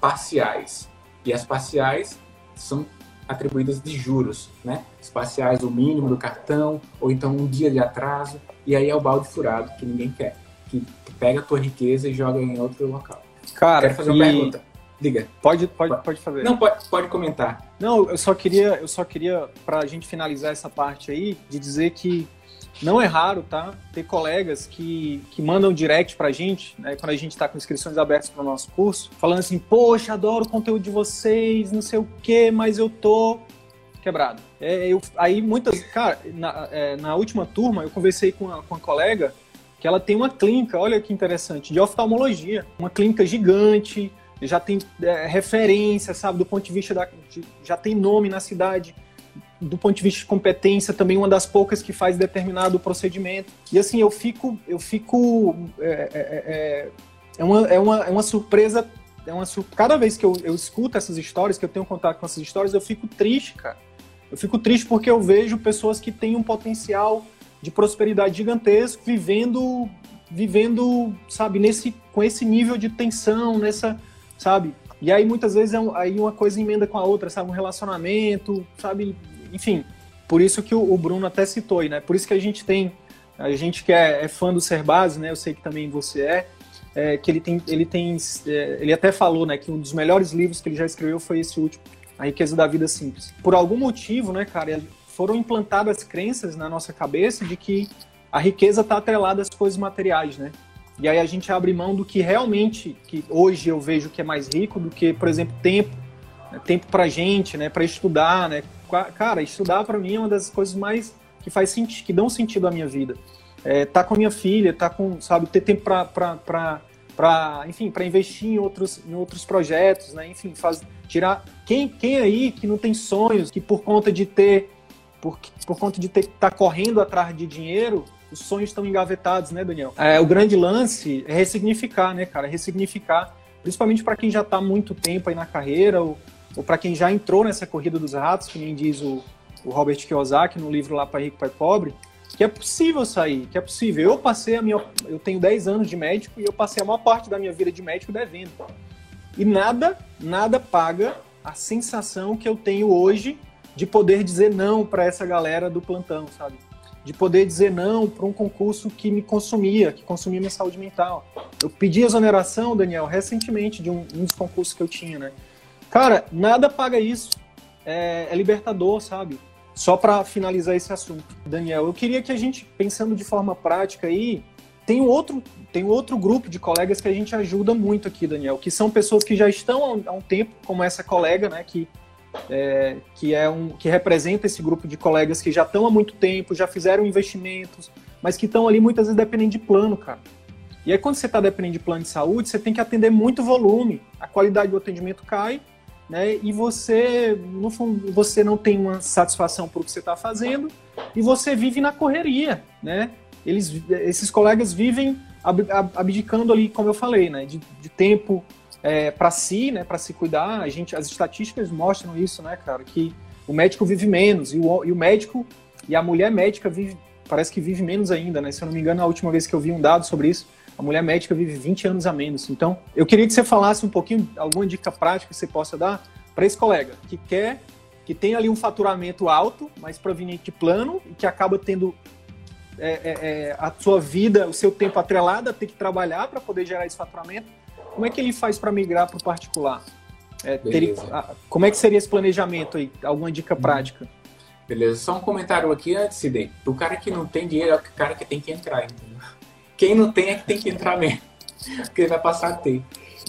parciais. E as parciais são atribuídas de juros, né? As parciais, o mínimo do cartão, ou então um dia de atraso. E aí é o balde furado que ninguém quer, que pega a tua riqueza e joga em outro local. Cara, Quero fazer uma e... pergunta. Diga. Pode, pode, pode fazer. Não, pode, pode comentar. Não, eu só queria, eu só queria, pra gente finalizar essa parte aí, de dizer que não é raro, tá? Ter colegas que, que mandam direct pra gente, né, quando a gente tá com inscrições abertas para o nosso curso, falando assim, poxa, adoro o conteúdo de vocês, não sei o quê, mas eu tô quebrado. É, eu, aí muitas, cara, na, é, na última turma eu conversei com uma, com uma colega que ela tem uma clínica, olha que interessante, de oftalmologia, uma clínica gigante, já tem é, referência, sabe, do ponto de vista da. De, já tem nome na cidade, do ponto de vista de competência, também uma das poucas que faz determinado procedimento. E assim, eu fico. Eu fico. É, é, é, é uma, é, uma, é uma surpresa. É uma, cada vez que eu, eu escuto essas histórias, que eu tenho contato com essas histórias, eu fico triste, cara. Eu fico triste porque eu vejo pessoas que têm um potencial de prosperidade gigantesco vivendo vivendo, sabe, nesse com esse nível de tensão, nessa sabe? E aí muitas vezes é um, aí uma coisa emenda com a outra, sabe? Um relacionamento, sabe? Enfim, por isso que o, o Bruno até citou aí, né? Por isso que a gente tem, a gente que é, é fã do Serbase, né? Eu sei que também você é, é que ele tem, ele tem, é, ele até falou, né? Que um dos melhores livros que ele já escreveu foi esse último, A Riqueza da Vida Simples. Por algum motivo, né, cara? Foram implantadas crenças na nossa cabeça de que a riqueza está atrelada às coisas materiais, né? E aí a gente abre mão do que realmente, que hoje eu vejo que é mais rico do que, por exemplo, tempo, né? tempo para gente, né, para estudar, né? Cara, estudar para mim é uma das coisas mais que faz sentido, que dão sentido à minha vida. É, tá com a minha filha, tá com, sabe, ter tempo para para enfim para investir em outros em outros projetos né enfim faz tirar quem quem aí que não tem sonhos que por conta de ter por, por conta de ter tá correndo atrás de dinheiro os sonhos estão engavetados, né, Daniel? É, o grande lance é ressignificar, né, cara? Ressignificar, principalmente para quem já está muito tempo aí na carreira, ou, ou para quem já entrou nessa corrida dos ratos, que nem diz o, o Robert Kiyosaki no livro lá para Rico Pai Pobre, que é possível sair, que é possível. Eu passei a minha. Eu tenho 10 anos de médico e eu passei a maior parte da minha vida de médico devendo. E nada, nada paga a sensação que eu tenho hoje de poder dizer não para essa galera do plantão, sabe? de poder dizer não para um concurso que me consumia, que consumia minha saúde mental. Eu pedi exoneração, Daniel, recentemente, de um, um dos concursos que eu tinha, né? Cara, nada paga isso. É, é libertador, sabe? Só para finalizar esse assunto, Daniel, eu queria que a gente, pensando de forma prática aí, tem outro, tem outro grupo de colegas que a gente ajuda muito aqui, Daniel, que são pessoas que já estão há um tempo, como essa colega, né, que é, que é um que representa esse grupo de colegas que já estão há muito tempo, já fizeram investimentos, mas que estão ali muitas vezes dependendo de plano, cara. E aí quando você está dependendo de plano de saúde, você tem que atender muito volume, a qualidade do atendimento cai, né? E você, no fundo, você não tem uma satisfação por o que você está fazendo e você vive na correria, né? Eles, esses colegas vivem abdicando ali, como eu falei, né? De, de tempo é, para si, né? Para se cuidar. A gente, as estatísticas mostram isso, né, cara? Que o médico vive menos e o, e o médico e a mulher médica vive, parece que vive menos ainda, né? Se eu não me engano, a última vez que eu vi um dado sobre isso, a mulher médica vive 20 anos a menos. Então, eu queria que você falasse um pouquinho, alguma dica prática que você possa dar para esse colega que quer, que tem ali um faturamento alto, mas proveniente de plano, e que acaba tendo é, é, é, a sua vida, o seu tempo atrelado a ter que trabalhar para poder gerar esse faturamento. Como é que ele faz para migrar para o particular? É, teria, como é que seria esse planejamento aí? Alguma dica hum. prática? Beleza, só um comentário aqui antes, Sidney. O cara que não tem dinheiro é o cara que tem que entrar, entendeu? Quem não tem é que tem que entrar mesmo. Porque vai passar a ter.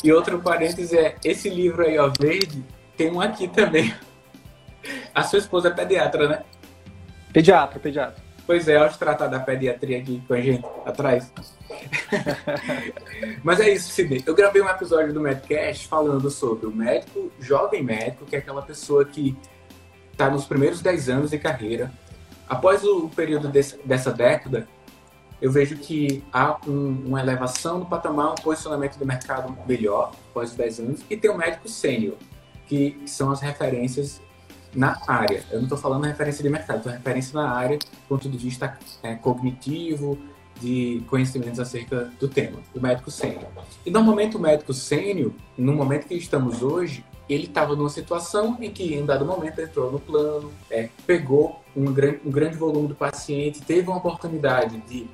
E outro parênteses é, esse livro aí, ó, verde, tem um aqui também. A sua esposa é pediatra, né? Pediatra, pediatra. Pois é, acho tratar da pediatria aqui com a gente atrás. Mas é isso, Sidney. Eu gravei um episódio do Medcast falando sobre o médico, jovem médico, que é aquela pessoa que está nos primeiros 10 anos de carreira. Após o período desse, dessa década, eu vejo que há um, uma elevação do patamar, um posicionamento do mercado melhor após os 10 anos, e tem o médico sênior, que, que são as referências na área. Eu não estou falando referência de mercado, estou referência na área do ponto de vista é, cognitivo, de conhecimentos acerca do tema, o médico sênior. E normalmente o médico sênior, no momento que estamos hoje, ele estava numa situação em que, em dado momento, entrou no plano, é, pegou um grande, um grande volume do paciente, teve uma oportunidade de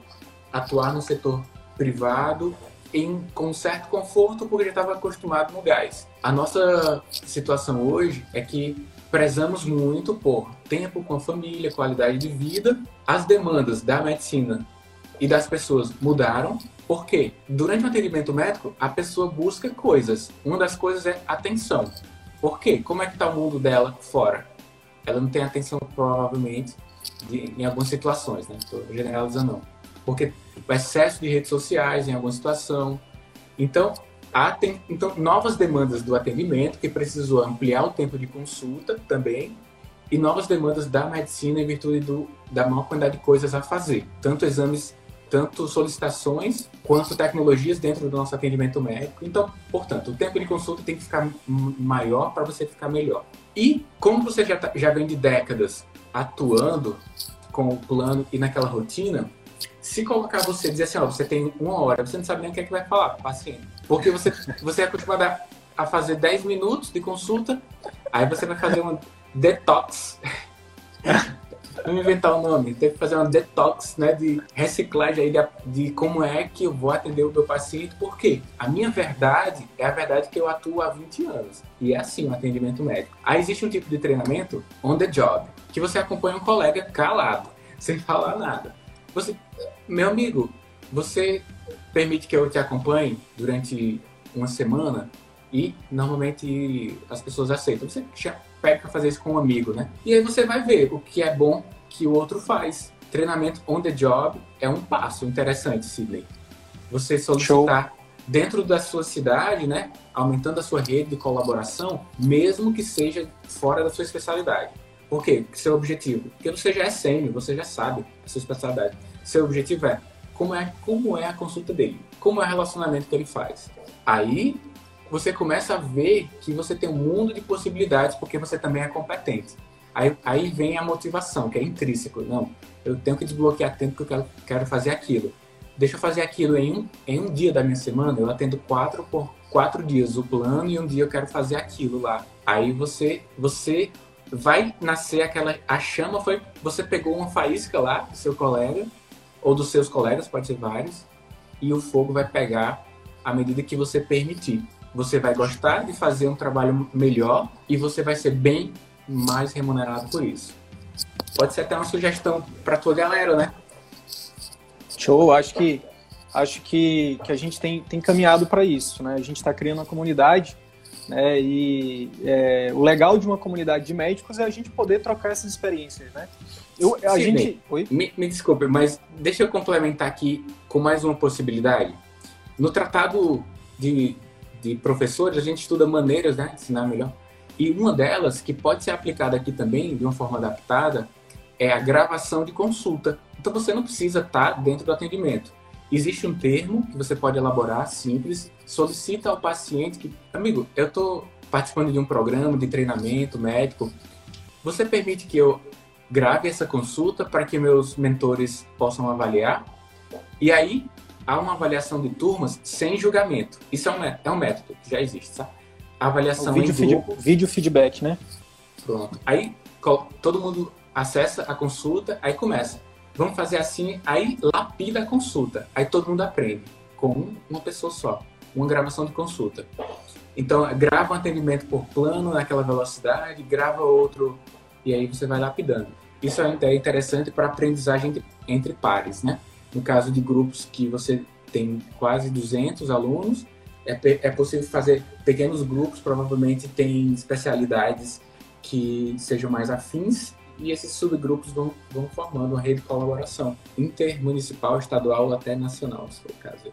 atuar no setor privado em, com certo conforto porque já estava acostumado no gás. A nossa situação hoje é que prezamos muito por tempo com a família, qualidade de vida. As demandas da medicina e das pessoas mudaram. Porque durante o atendimento médico, a pessoa busca coisas. Uma das coisas é atenção. Por quê? Como é que está o mundo dela fora? Ela não tem atenção, provavelmente, de, em algumas situações, né? Estou generalizando não porque o excesso de redes sociais em alguma situação. Então, há então, novas demandas do atendimento, que precisou ampliar o tempo de consulta também, e novas demandas da medicina em virtude do, da maior quantidade de coisas a fazer, tanto exames, tanto solicitações, quanto tecnologias dentro do nosso atendimento médico. Então, portanto, o tempo de consulta tem que ficar maior para você ficar melhor. E como você já, tá, já vem de décadas atuando com o plano e naquela rotina, se colocar você dizer assim, ó, você tem uma hora, você não sabe nem o que é que vai falar paciente. Porque você, você é acostumado a, a fazer 10 minutos de consulta, aí você vai fazer um detox. Vamos inventar o um nome. Tem que fazer uma detox, né, de reciclagem aí de, de, como é que eu vou atender o meu paciente, porque a minha verdade é a verdade que eu atuo há 20 anos. E é assim o atendimento médico. Aí existe um tipo de treinamento on the job, que você acompanha um colega calado, sem falar nada. Você, meu amigo, você permite que eu te acompanhe durante uma semana e normalmente as pessoas aceitam. Você já pede para fazer isso com um amigo, né? E aí você vai ver o que é bom que o outro faz. Treinamento on the job é um passo interessante, Sidney. Você solicitar Show. dentro da sua cidade, né? Aumentando a sua rede de colaboração, mesmo que seja fora da sua especialidade. Por quê? Seu objetivo. Porque você já é sênior, você já sabe a sua especialidade. Seu objetivo é como é como é a consulta dele, como é o relacionamento que ele faz. Aí você começa a ver que você tem um mundo de possibilidades porque você também é competente. Aí, aí vem a motivação, que é intrínseco. Não, eu tenho que desbloquear tempo que eu quero, quero fazer aquilo. Deixa eu fazer aquilo em um, em um dia da minha semana, eu atendo quatro por quatro dias o plano e um dia eu quero fazer aquilo lá. Aí você, você vai nascer aquela. A chama foi. Você pegou uma faísca lá do seu colega, ou dos seus colegas, pode ser vários, e o fogo vai pegar à medida que você permitir. você vai gostar de fazer um trabalho melhor e você vai ser bem mais remunerado por isso. Pode ser até uma sugestão para tua galera, né? Show, acho que acho que, que a gente tem, tem caminhado para isso, né? A gente está criando uma comunidade, né? E é, o legal de uma comunidade de médicos é a gente poder trocar essas experiências, né? Eu, a Sim, gente? Me, me desculpe, mas deixa eu complementar aqui com mais uma possibilidade. No tratado de, de professores, a gente estuda maneiras né, de ensinar melhor. E uma delas, que pode ser aplicada aqui também, de uma forma adaptada, é a gravação de consulta. Então você não precisa estar dentro do atendimento. Existe um termo que você pode elaborar, simples, solicita ao paciente que, amigo, eu estou participando de um programa de treinamento médico, você permite que eu grave essa consulta para que meus mentores possam avaliar? E aí, há uma avaliação de turmas sem julgamento. Isso é um, é um método que já existe, sabe? A avaliação o vídeo, em grupo. Feed, vídeo feedback, né? Pronto. Aí, todo mundo acessa a consulta, aí começa vamos fazer assim, aí lapida a consulta. Aí todo mundo aprende, com uma pessoa só, uma gravação de consulta. Então, grava um atendimento por plano naquela velocidade, grava outro, e aí você vai lapidando. Isso é interessante para aprendizagem entre pares, né? No caso de grupos que você tem quase 200 alunos, é, é possível fazer pequenos grupos, provavelmente tem especialidades que sejam mais afins e esses subgrupos vão, vão formando uma rede de colaboração intermunicipal, estadual até nacional, se for o caso.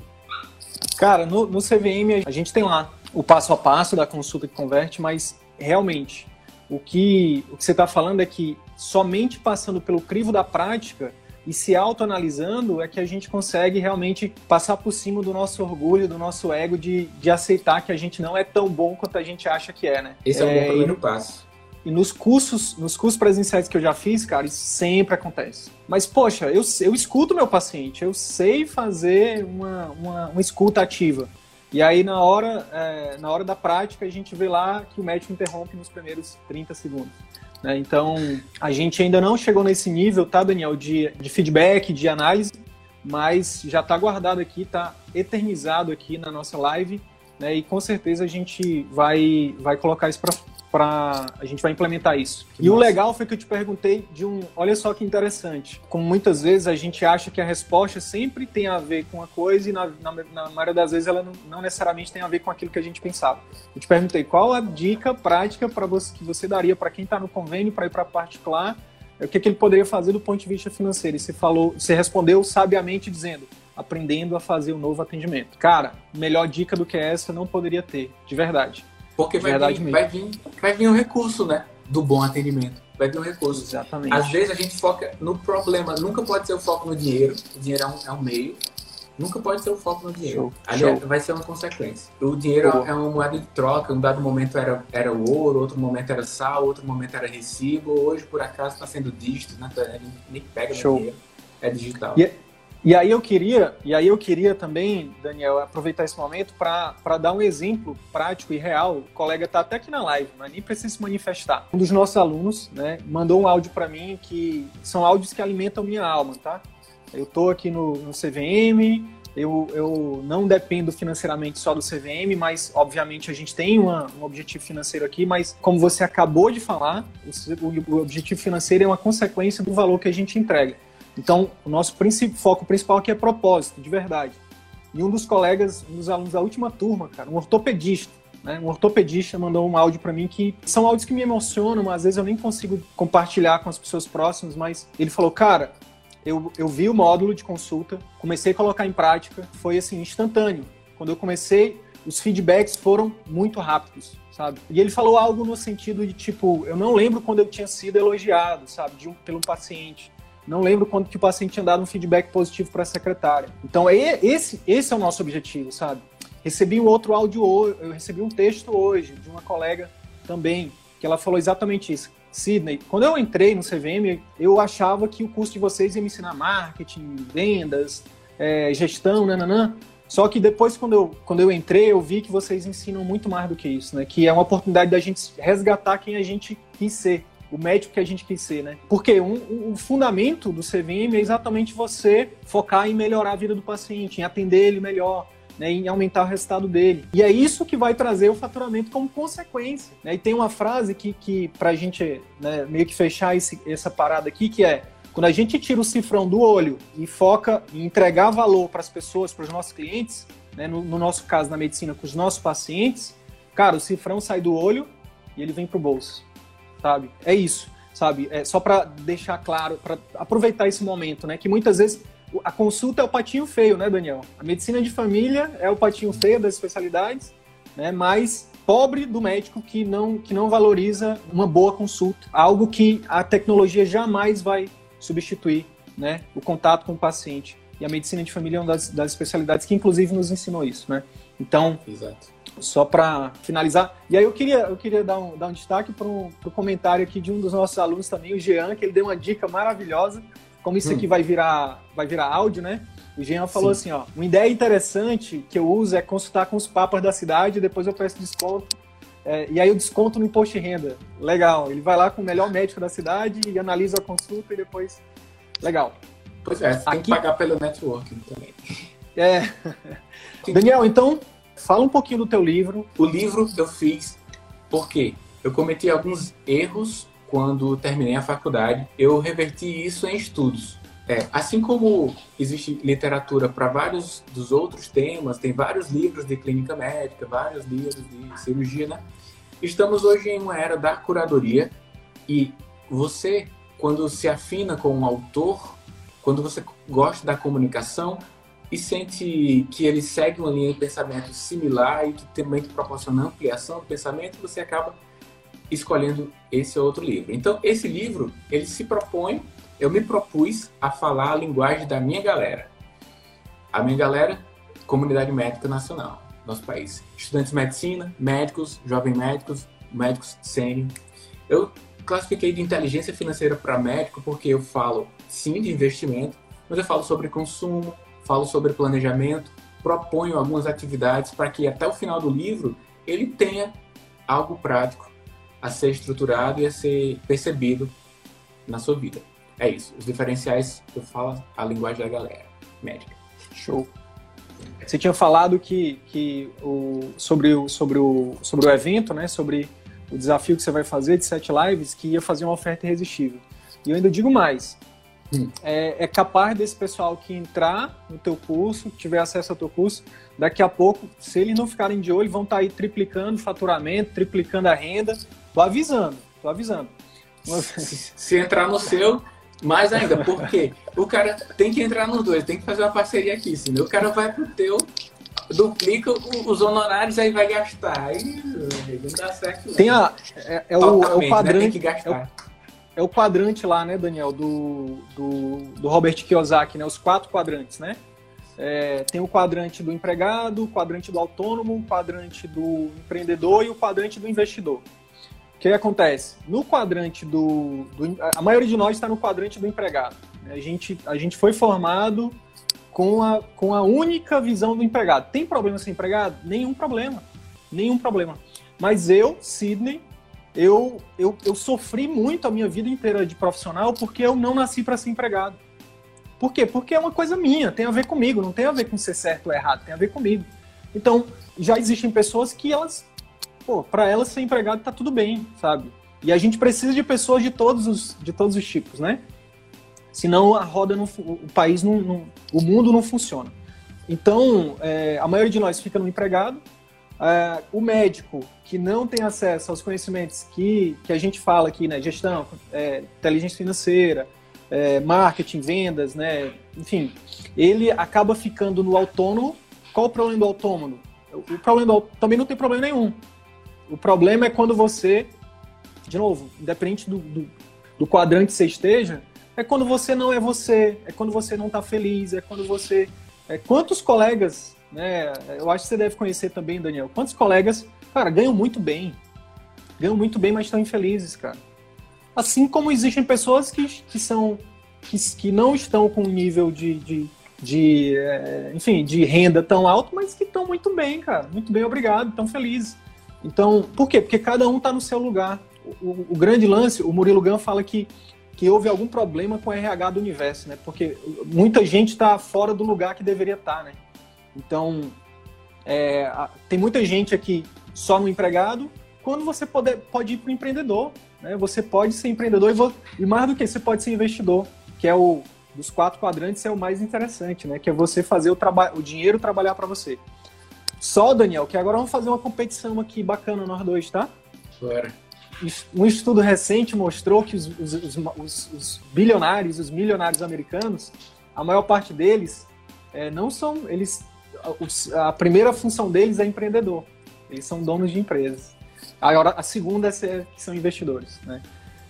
Cara, no, no CVM a gente tem lá o passo a passo da consulta que converte, mas realmente o que, o que você está falando é que somente passando pelo crivo da prática e se autoanalisando é que a gente consegue realmente passar por cima do nosso orgulho, do nosso ego de, de aceitar que a gente não é tão bom quanto a gente acha que é, né? Esse é, é um bom primeiro passo. E nos cursos, nos cursos presenciais que eu já fiz, cara, isso sempre acontece. Mas, poxa, eu, eu escuto meu paciente, eu sei fazer uma, uma, uma escuta ativa. E aí, na hora, é, na hora da prática, a gente vê lá que o médico interrompe nos primeiros 30 segundos. Né? Então, a gente ainda não chegou nesse nível, tá, Daniel, de, de feedback, de análise, mas já está guardado aqui, está eternizado aqui na nossa live, né? E com certeza a gente vai, vai colocar isso para para a gente vai implementar isso. Que e o legal foi que eu te perguntei de um, olha só que interessante, como muitas vezes a gente acha que a resposta sempre tem a ver com uma coisa e na, na, na maioria das vezes ela não, não, necessariamente tem a ver com aquilo que a gente pensava. Eu te perguntei qual a dica prática para você que você daria para quem está no convênio para ir para particular, o que, que ele poderia fazer do ponto de vista financeiro. E você falou, você respondeu sabiamente dizendo aprendendo a fazer um novo atendimento. Cara, melhor dica do que essa não poderia ter, de verdade. Porque vai vir, vai, vir, vai vir um recurso, né? Do bom atendimento. Vai vir um recurso. Exatamente. Às vezes a gente foca no problema. Nunca pode ser o foco no dinheiro. O dinheiro é um, é um meio. Nunca pode ser o foco no dinheiro. Show. vai ser uma consequência. O dinheiro é uma moeda de troca. Um dado momento era, era o ouro, outro momento era sal, outro momento era recibo. Hoje, por acaso, está sendo dígito, né? Nem pega Show. dinheiro. É digital. E, e aí eu queria, e aí eu queria também, Daniel, aproveitar esse momento para dar um exemplo prático e real. O colega está até aqui na live, mas nem precisa se manifestar. Um dos nossos alunos, né, mandou um áudio para mim que são áudios que alimentam minha alma, tá? Eu estou aqui no, no CVM, eu, eu não dependo financeiramente só do CVM, mas obviamente a gente tem uma, um objetivo financeiro aqui, mas como você acabou de falar, o, o objetivo financeiro é uma consequência do valor que a gente entrega. Então, o nosso foco principal aqui é propósito, de verdade. E um dos colegas, um dos alunos da última turma, cara, um ortopedista, né, um ortopedista mandou um áudio para mim que são áudios que me emocionam, às vezes eu nem consigo compartilhar com as pessoas próximas, mas ele falou, cara, eu, eu vi o módulo de consulta, comecei a colocar em prática, foi assim, instantâneo. Quando eu comecei, os feedbacks foram muito rápidos, sabe? E ele falou algo no sentido de tipo, eu não lembro quando eu tinha sido elogiado, sabe, de um, pelo paciente. Não lembro quando que o paciente tinha dado um feedback positivo para a secretária. Então, é esse, esse é o nosso objetivo, sabe? Recebi um outro áudio eu recebi um texto hoje de uma colega também, que ela falou exatamente isso. Sidney, quando eu entrei no CVM, eu achava que o curso de vocês ia me ensinar marketing, vendas, é, gestão, nananã. Só que depois, quando eu, quando eu entrei, eu vi que vocês ensinam muito mais do que isso, né? Que é uma oportunidade da gente resgatar quem a gente quis ser o médico que a gente quis ser, né? Porque um, o fundamento do CVM é exatamente você focar em melhorar a vida do paciente, em atender ele melhor, né, em aumentar o resultado dele. E é isso que vai trazer o faturamento como consequência. Né? E tem uma frase que, que para a gente né, meio que fechar esse, essa parada aqui, que é quando a gente tira o cifrão do olho e foca em entregar valor para as pessoas, para os nossos clientes, né, no, no, nosso caso na medicina com os nossos pacientes, cara, o cifrão sai do olho e ele vem para o bolso, sabe? É isso, sabe? É só para deixar claro, para aproveitar esse momento, né? Que muitas vezes a consulta é o patinho feio, né, Daniel? A medicina de família é o patinho feio das especialidades, né? Mas pobre do médico que não, que não valoriza uma boa consulta, algo que a tecnologia jamais vai substituir, né? O contato com o paciente. E a medicina de família é uma das, das especialidades que, inclusive, nos ensinou isso, né? Então, Exato. Só para finalizar. E aí eu queria, eu queria dar um, dar um destaque para o comentário aqui de um dos nossos alunos também, o Jean, que ele deu uma dica maravilhosa como isso aqui hum. vai virar, vai virar áudio, né? O Jean falou Sim. assim, ó, uma ideia interessante que eu uso é consultar com os papas da cidade, depois eu peço desconto, é, e aí eu desconto no imposto de renda. Legal, ele vai lá com o melhor médico da cidade e analisa a consulta e depois... Legal. Pois é, você tem que pagar pelo networking também. É. Daniel, então, fala um pouquinho do teu livro. O livro eu fiz porque eu cometi alguns erros quando terminei a faculdade, eu reverti isso em estudos. É, assim como existe literatura para vários dos outros temas, tem vários livros de clínica médica, vários livros de cirurgia, né? Estamos hoje em uma era da curadoria e você, quando se afina com um autor, quando você gosta da comunicação e sente que ele segue uma linha de pensamento similar e que também te proporciona ampliação do pensamento, você acaba escolhendo esse outro livro. Então, esse livro, ele se propõe, eu me propus a falar a linguagem da minha galera. A minha galera, comunidade médica nacional, nosso país. Estudantes de medicina, médicos, jovens médicos, médicos sênior. Eu classifiquei de inteligência financeira para médico porque eu falo, sim, de investimento, mas eu falo sobre consumo, falo sobre planejamento, proponho algumas atividades para que até o final do livro ele tenha algo prático a ser estruturado e a ser percebido na sua vida. É isso. Os diferenciais eu falo a linguagem da galera médica. Show. Você tinha falado que, que o, sobre, o, sobre, o, sobre o evento, né? Sobre o desafio que você vai fazer de sete lives, que ia fazer uma oferta irresistível. E eu ainda digo mais. Hum. É, é, capaz desse pessoal que entrar no teu curso, tiver acesso ao teu curso, daqui a pouco, se eles não ficarem de olho, vão estar tá aí triplicando o faturamento, triplicando a renda, Tô avisando, tô avisando. Se, se entrar no seu, mais ainda, porque o cara tem que entrar nos dois, tem que fazer uma parceria aqui, senão o cara vai pro teu, duplica os honorários, aí vai gastar. Aí não dá certo. Tem a, é, é, o, é o. Né? Tem que gastar. É o, é o, quadrante lá, né, Daniel, do, do, do Robert Kiyosaki, né? Os quatro quadrantes, né? É, tem o quadrante do empregado, o quadrante do autônomo, o quadrante do empreendedor e o quadrante do investidor que acontece? No quadrante do, do, A maioria de nós está no quadrante do empregado. A gente, a gente foi formado com a, com a única visão do empregado. Tem problema ser empregado? Nenhum problema. Nenhum problema. Mas eu, Sidney, eu, eu, eu sofri muito a minha vida inteira de profissional porque eu não nasci para ser empregado. Por quê? Porque é uma coisa minha, tem a ver comigo, não tem a ver com ser certo ou errado, tem a ver comigo. Então, já existem pessoas que elas pô, para ela ser empregado tá tudo bem, sabe? E a gente precisa de pessoas de todos os, de todos os tipos, né? Senão a roda não, o país não, não o mundo não funciona. Então, é, a maioria de nós fica no empregado. É, o médico que não tem acesso aos conhecimentos que, que a gente fala aqui, né? Gestão, é, inteligência financeira, é, marketing, vendas, né? Enfim, ele acaba ficando no autônomo. Qual o problema do autônomo? O problema do, também não tem problema nenhum. O problema é quando você, de novo, independente do, do, do quadrante que você esteja, é quando você não é você, é quando você não está feliz, é quando você. É, quantos colegas, né? Eu acho que você deve conhecer também, Daniel. Quantos colegas, cara, ganham muito bem. Ganham muito bem, mas estão infelizes, cara. Assim como existem pessoas que, que são. Que, que não estão com um nível de, de, de é, enfim, de renda tão alto, mas que estão muito bem, cara. Muito bem, obrigado, estão felizes. Então, por quê? Porque cada um está no seu lugar. O, o, o, grande lance, o Murilo Gun fala que, que houve algum problema com o RH do universo, né? Porque muita gente está fora do lugar que deveria estar, tá, né? Então, É, tem muita gente aqui só no empregado, quando você pode, pode ir para o empreendedor. Né? Você pode ser empreendedor e, vou, e, mais do que você pode ser investidor, que é o dos quatro quadrantes é o mais interessante, né? Que é você fazer o, o dinheiro trabalhar para você. Só, Daniel, que agora vamos fazer uma competição aqui bacana nós dois, tá? Bora. Um estudo recente mostrou que os, os, os, os bilionários, os milionários americanos, a maior parte deles é, não são eles a primeira função deles é empreendedor. Eles são donos de empresas. Agora a segunda é ser, são investidores né?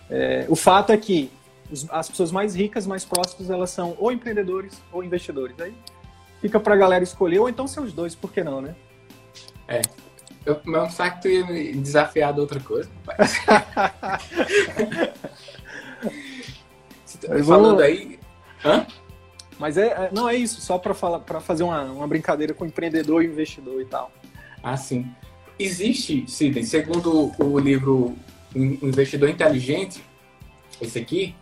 É, o fato é que os, as pessoas mais ricas mais próximas elas são ou empreendedores ou investidores. Aí fica para a galera escolher ou então ser os dois por que não né? É. Eu, meu saco tu ia me desafiar de outra coisa falando aí Hã? Mas é, é, não é isso, só para falar, para fazer uma, uma brincadeira com empreendedor e investidor e tal. Ah, sim. Existe, Sidney, segundo o livro Investidor Inteligente, esse aqui,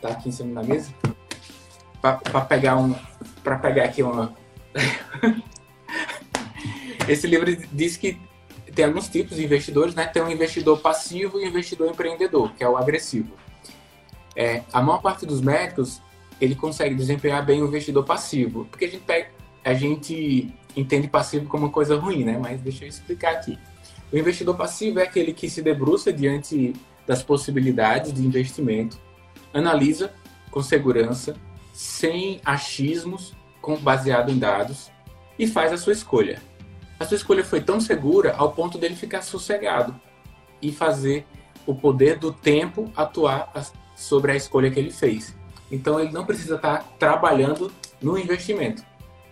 tá aqui em cima da mesa, para pegar um, para pegar aqui uma. esse livro diz que tem alguns tipos de investidores, né? Tem um investidor passivo e um investidor empreendedor, que é o agressivo. É, a maior parte dos médicos ele consegue desempenhar bem o investidor passivo. Porque a gente, pega, a gente entende passivo como uma coisa ruim, né? Mas deixa eu explicar aqui. O investidor passivo é aquele que se debruça diante das possibilidades de investimento, analisa com segurança, sem achismos, com, baseado em dados, e faz a sua escolha. A sua escolha foi tão segura ao ponto dele ficar sossegado e fazer o poder do tempo atuar sobre a escolha que ele fez. Então ele não precisa estar trabalhando no investimento.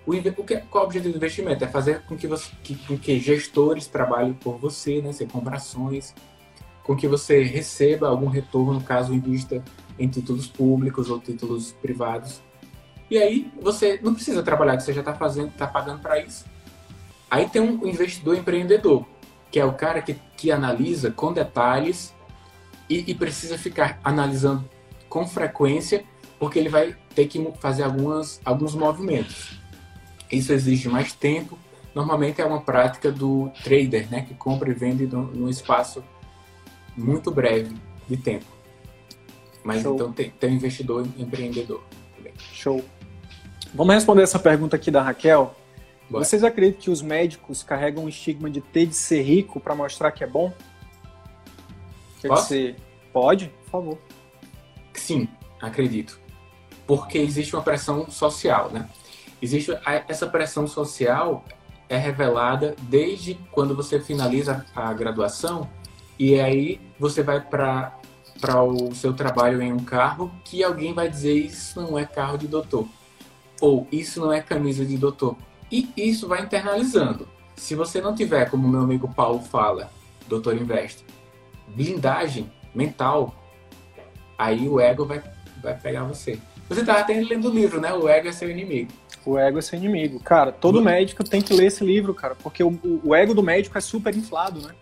O, o que, qual é o objetivo do investimento? É fazer com que, você, que, com que gestores trabalhem por você, né? Você compra ações, com que você receba algum retorno, caso invista em títulos públicos ou títulos privados. E aí você não precisa trabalhar, você já está fazendo, está pagando para isso. Aí tem um investidor empreendedor, que é o cara que, que analisa com detalhes e, e precisa ficar analisando com frequência porque ele vai ter que fazer algumas, alguns movimentos. Isso exige mais tempo. Normalmente é uma prática do trader, né, que compra e vende num espaço muito breve de tempo. Mas Show. então tem, tem um investidor empreendedor também. Show. Vamos responder essa pergunta aqui da Raquel. Bora. Vocês acreditam que os médicos carregam o estigma de ter de ser rico para mostrar que é bom? Quer Posso? dizer, pode? Por favor. Sim, acredito porque existe uma pressão social, né? Existe a, essa pressão social é revelada desde quando você finaliza a graduação e aí você vai para para o seu trabalho em um carro que alguém vai dizer isso não é carro de doutor ou isso não é camisa de doutor e isso vai internalizando. Se você não tiver, como meu amigo Paulo fala, doutor investe, blindagem mental, aí o ego vai, vai pegar você. Você estava até lendo o livro, né? O ego é seu inimigo. O ego é seu inimigo. Cara, todo médico tem que ler esse livro, cara, porque o, o ego do médico é super inflado, né?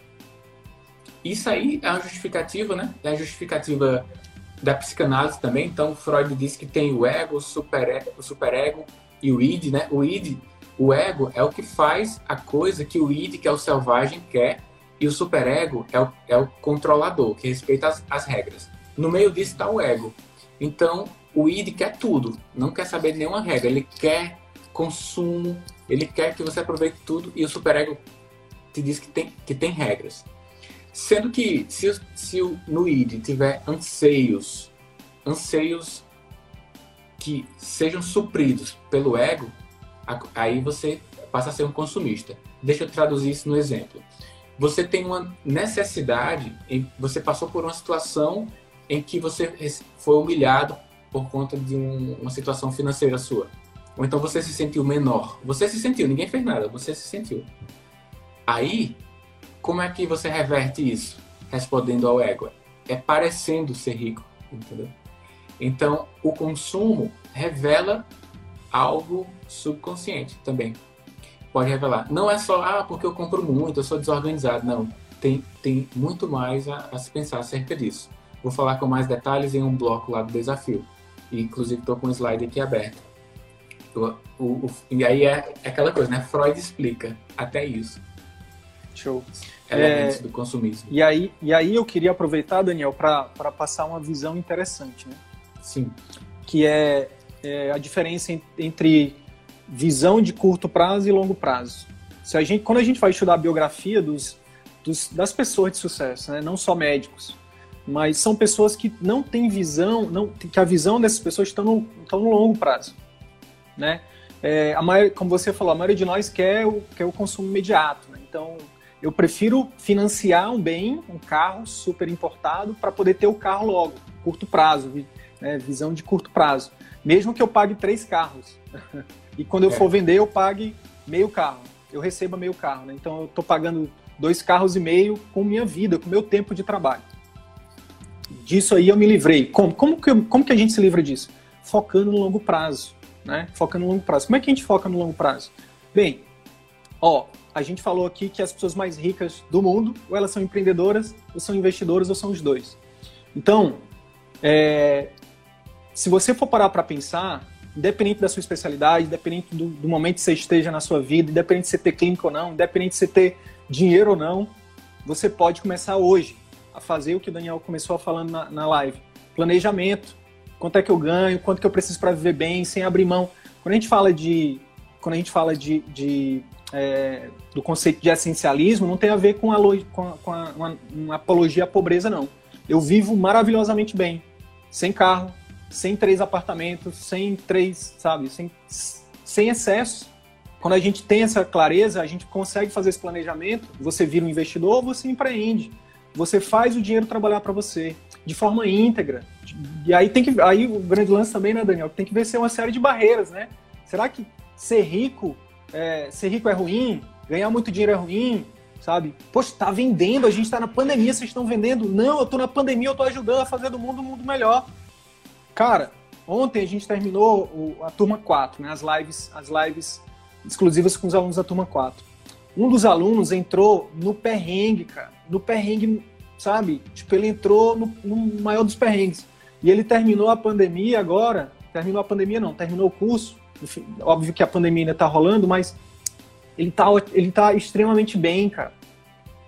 Isso aí é uma justificativa, né? É a justificativa da psicanálise também. Então, Freud diz que tem o ego, o superego, o superego e o id, né? O id, o ego é o que faz a coisa que o id, que é o selvagem, quer, e o superego é o, é o controlador, que respeita as, as regras. No meio disso está o ego. Então, o ID quer tudo, não quer saber de nenhuma regra, ele quer consumo, ele quer que você aproveite tudo e o superego te diz que tem, que tem regras. Sendo que se, se no ID tiver anseios, anseios que sejam supridos pelo ego, aí você passa a ser um consumista. Deixa eu traduzir isso no exemplo. Você tem uma necessidade, você passou por uma situação em que você foi humilhado por conta de um, uma situação financeira sua. Ou então você se sentiu menor. Você se sentiu, ninguém fez nada, você se sentiu. Aí, como é que você reverte isso? Respondendo ao ego. É parecendo ser rico, entendeu? Então, o consumo revela algo subconsciente também. Pode revelar. Não é só, ah, porque eu compro muito, eu sou desorganizado. Não. Tem, tem muito mais a, a se pensar acerca disso. Vou falar com mais detalhes em um bloco lá do desafio. Inclusive, estou com o slide aqui aberto. O, o, o, e aí é, é aquela coisa, né? Freud explica até isso. Show. Elementos é, do consumismo. E aí, e aí eu queria aproveitar, Daniel, para passar uma visão interessante, né? Sim. Que é, é a diferença entre visão de curto prazo e longo prazo. Se a gente, quando a gente vai estudar a biografia dos, dos, das pessoas de sucesso, né? não só médicos, mas são pessoas que não têm visão, não, que a visão dessas pessoas está no, está no longo prazo, né? É, a maioria, como você falou, a maioria de nós quer o, quer o consumo imediato, né? Então, eu prefiro financiar um bem, um carro super importado, para poder ter o carro logo, curto prazo, né? visão de curto prazo. Mesmo que eu pague três carros. e quando eu é. for vender, eu pague meio carro. Eu receba meio carro, né? Então, eu estou pagando dois carros e meio com minha vida, com meu tempo de trabalho disso aí eu me livrei. Como? Como que, como que a gente se livra disso? Focando no longo prazo, né? Focando no longo prazo. Como é que a gente foca no longo prazo? Bem, ó, a gente falou aqui que as pessoas mais ricas do mundo, ou elas são empreendedoras, ou são investidoras, ou são os dois. Então, é, se você for parar para pensar, independente da sua especialidade, independente do, do, momento que você esteja na sua vida, independente de você ter clínica ou não, independente de você ter dinheiro ou não, você pode começar hoje a fazer o que o Daniel começou falando na, na live. Planejamento. Quanto é que eu ganho, quanto que eu preciso para viver bem, sem abrir mão. Quando a gente fala de, quando a gente fala de, de é, do conceito de essencialismo, não tem a ver com, a, com, a, com a, uma, uma apologia à pobreza, não. Eu vivo maravilhosamente bem, sem carro, sem três apartamentos, sem três, sabe, sem, sem excesso. Quando a gente tem essa clareza, a gente consegue fazer esse planejamento. Você vira um investidor, você empreende. Você faz o dinheiro trabalhar para você de forma íntegra. E aí tem que aí o grande lance também, né, Daniel? Tem que vencer uma série de barreiras, né? Será que ser rico, é, ser rico é ruim? Ganhar muito dinheiro é ruim? Sabe? Poxa, tá vendendo, a gente tá na pandemia, vocês estão vendendo? Não, eu tô na pandemia, eu tô ajudando a fazer do mundo um mundo melhor. Cara, ontem a gente terminou o, a turma 4, né? As lives, as lives exclusivas com os alunos da turma 4. Um dos alunos entrou no perrengue, cara. No perrengue, sabe? Tipo, ele entrou no, no maior dos perrengues. E ele terminou a pandemia agora. Terminou a pandemia, não, terminou o curso. Enfim, óbvio que a pandemia ainda tá rolando, mas ele tá, ele tá extremamente bem, cara.